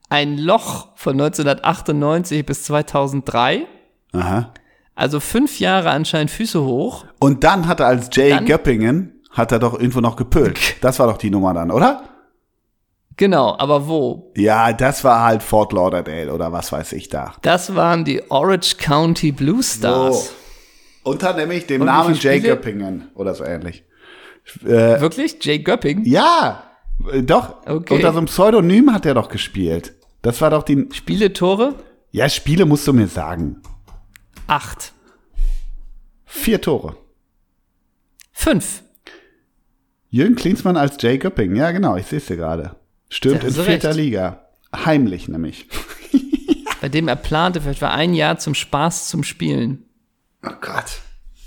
Speaker 1: ein Loch von 1998 bis 2003.
Speaker 2: Aha.
Speaker 1: Also fünf Jahre anscheinend Füße hoch.
Speaker 2: Und dann hat er als Jay
Speaker 1: Dann-
Speaker 2: Göppingen, hat er doch irgendwo noch gepölt. Das war doch die Nummer dann, oder?
Speaker 1: Genau, aber wo?
Speaker 2: Ja, das war halt Fort Lauderdale oder was weiß ich da.
Speaker 1: Das waren die Orange County Blue Stars.
Speaker 2: Unter nämlich dem
Speaker 1: Und
Speaker 2: Namen Jay? Göppingen oder so ähnlich. Äh,
Speaker 1: Wirklich? Jay Göpping?
Speaker 2: ja, äh, doch.
Speaker 1: Okay.
Speaker 2: Unter so einem Pseudonym hat er doch gespielt. Das war doch die.
Speaker 1: Spiele, Tore?
Speaker 2: Ja, Spiele musst du mir sagen.
Speaker 1: Acht.
Speaker 2: Vier Tore.
Speaker 1: Fünf.
Speaker 2: Jürgen Klinsmann als Jay Göpping. Ja, genau, ich sehe es dir gerade. Stürmt in
Speaker 1: du
Speaker 2: vierter
Speaker 1: recht.
Speaker 2: Liga. Heimlich nämlich.
Speaker 1: Bei dem er plante für etwa ein Jahr zum Spaß zum Spielen.
Speaker 2: Oh Gott.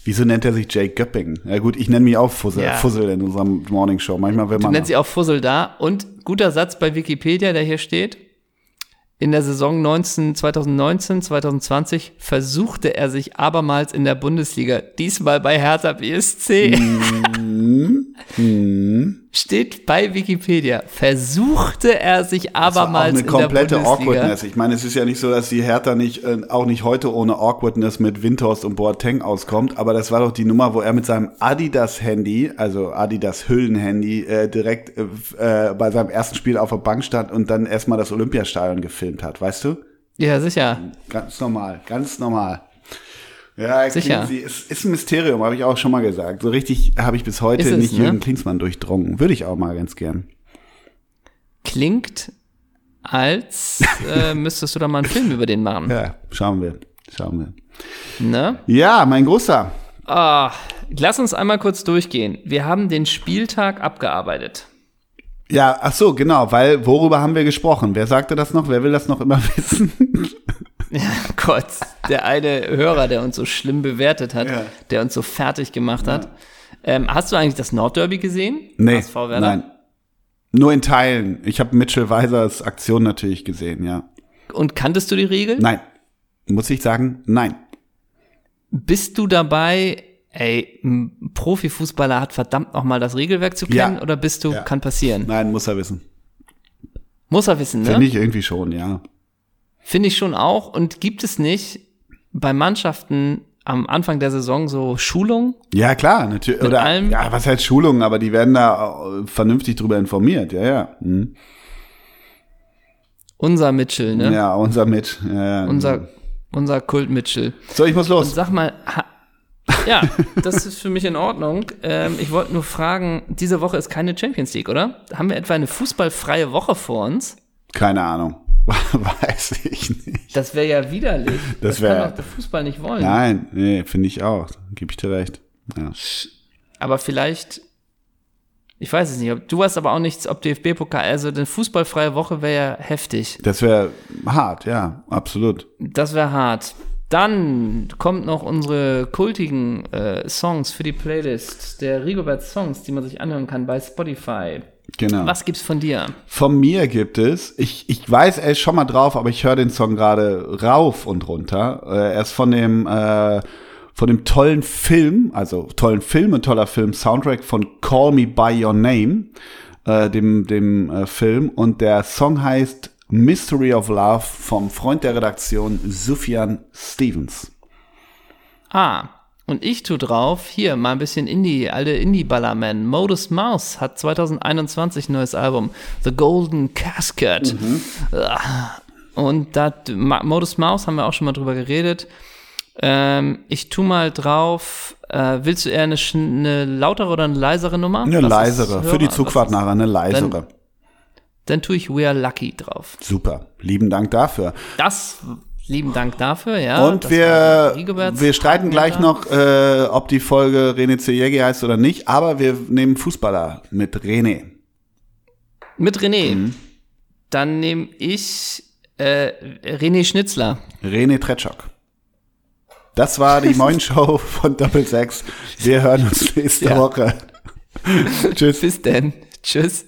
Speaker 2: Wieso nennt er sich Jay Göpping? Ja gut, ich nenne mich auch Fussel,
Speaker 1: Ja.
Speaker 2: Fussel in unserem Morning Show. Manchmal will
Speaker 1: Du
Speaker 2: man.
Speaker 1: nennst sie auch Fussel da. Und guter Satz bei Wikipedia, der hier steht. In der Saison 19, 2019, 2020 versuchte er sich abermals in der Bundesliga, diesmal bei Hertha BSC. Steht bei Wikipedia. Versuchte er sich
Speaker 2: Das war auch
Speaker 1: abermals
Speaker 2: eine
Speaker 1: in der
Speaker 2: komplette. Awkwardness. Ich meine, es ist ja nicht so, dass die Hertha nicht, äh, auch nicht heute ohne Awkwardness mit Windhorst und Boateng auskommt, aber das war doch die Nummer, wo er mit seinem Adidas-Handy, also Adidas-Hüllen-Handy, äh, direkt äh, äh, bei seinem ersten Spiel auf der Bank stand und dann erstmal das Olympiastadion gefilmt hat, weißt du?
Speaker 1: Ja, sicher.
Speaker 2: Ganz normal, ganz normal. Ja,
Speaker 1: Sicher.
Speaker 2: Klinsi, es ist ein Mysterium, habe ich auch schon mal gesagt. So richtig habe ich bis heute
Speaker 1: Ist es,
Speaker 2: nicht
Speaker 1: ne?
Speaker 2: Jürgen Klinsmann durchdrungen. Würde ich auch mal ganz gern.
Speaker 1: Klingt, als äh, müsstest du da mal einen Film über den machen.
Speaker 2: Ja, schauen wir. Schauen wir.
Speaker 1: Ne?
Speaker 2: Ja, mein Großer.
Speaker 1: Ah, lass uns einmal kurz durchgehen. Wir haben den Spieltag abgearbeitet.
Speaker 2: Ja, ach so, genau, weil worüber haben wir gesprochen? Wer sagte das noch? Wer will das noch immer wissen?
Speaker 1: Ja, Gott, der eine Hörer, der uns so schlimm bewertet hat,
Speaker 2: Ja.
Speaker 1: der uns so fertig gemacht hat. Ähm, hast du eigentlich das Nordderby gesehen?
Speaker 2: Nee, nein. Nur in Teilen. Ich habe Mitchell Weisers Aktion natürlich gesehen, ja.
Speaker 1: Und kanntest du die Regeln?
Speaker 2: Nein. Muss ich sagen, nein.
Speaker 1: Bist du dabei, ey, ein Profifußballer hat verdammt nochmal das Regelwerk zu kennen
Speaker 2: Ja.
Speaker 1: oder bist du,
Speaker 2: Ja.
Speaker 1: kann passieren?
Speaker 2: Nein, muss er wissen.
Speaker 1: Muss er wissen, ne?
Speaker 2: Finde ich irgendwie schon, ja.
Speaker 1: Finde ich schon auch. Und gibt es nicht bei Mannschaften am Anfang der Saison so Schulungen?
Speaker 2: Ja, klar, natürlich. Oder,
Speaker 1: allem-
Speaker 2: ja, was heißt Schulungen, aber die werden da äh, vernünftig drüber informiert, ja, ja. Hm.
Speaker 1: Unser Mitchell, ne?
Speaker 2: Ja, unser mit. Ja, ja.
Speaker 1: Unser, unser Kult Mitchell.
Speaker 2: So, ich muss
Speaker 1: Und
Speaker 2: los.
Speaker 1: sag mal, ja, das ist für mich in Ordnung. Ähm, ich wollte nur fragen, diese Woche ist keine Champions League, oder? Haben wir etwa eine fußballfreie Woche vor uns?
Speaker 2: Keine Ahnung. Weiß ich nicht.
Speaker 1: Das wäre ja widerlich.
Speaker 2: Das
Speaker 1: Das,
Speaker 2: wär-
Speaker 1: kann doch der Fußball nicht wollen.
Speaker 2: Nein, nee, finde ich auch. Gebe ich dir recht. Ja.
Speaker 1: Aber vielleicht, ich weiß es nicht. ob- Du hast aber auch nichts, ob DFB-Pokal, also eine fußballfreie Woche wäre ja heftig.
Speaker 2: Das wäre hart, ja, absolut.
Speaker 1: Das wäre hart. Dann kommt noch unsere kultigen äh, Songs für die Playlist der Rigobert Songs, die man sich anhören kann bei Spotify.
Speaker 2: Genau.
Speaker 1: Was gibt's von dir?
Speaker 2: Von mir gibt es, ich, ich weiß, er ist schon mal drauf, aber ich höre den Song gerade rauf und runter. Äh, er ist von dem, äh, von dem tollen Film, also tollen Film, ein toller Film, Soundtrack von Call Me By Your Name, äh, dem, dem äh, Film. Und der Song heißt Mystery of Love vom Freund der Redaktion Sufjan Stevens.
Speaker 1: Ah, und ich tu drauf, hier mal ein bisschen Indie, alte Indie-Ballerman. Modus Mouse hat 2021 ein neues Album, The Golden Casket.
Speaker 2: Mhm.
Speaker 1: Und da, Modus Mouse haben wir auch schon mal drüber geredet. Ähm, ich tu mal drauf, äh, willst du eher eine, eine, lautere oder eine leisere Nummer?
Speaker 2: Eine Was leisere, für die Zugfahrt nachher eine leisere.
Speaker 1: Dann, dann tue ich We Are Lucky drauf.
Speaker 2: Super, lieben Dank dafür.
Speaker 1: Das Lieben Dank dafür, ja.
Speaker 2: Und wir, wir streiten gleich noch, äh, ob die Folge René Zejegi heißt oder nicht, aber wir nehmen Fußballer mit René.
Speaker 1: Mit René. Mhm. Dann nehme ich äh, René Schnitzler.
Speaker 2: René Tretschok. Das war die Moin Show von Doppel 6. Wir hören uns nächste ja. Woche.
Speaker 1: Tschüss. Bis denn. Tschüss.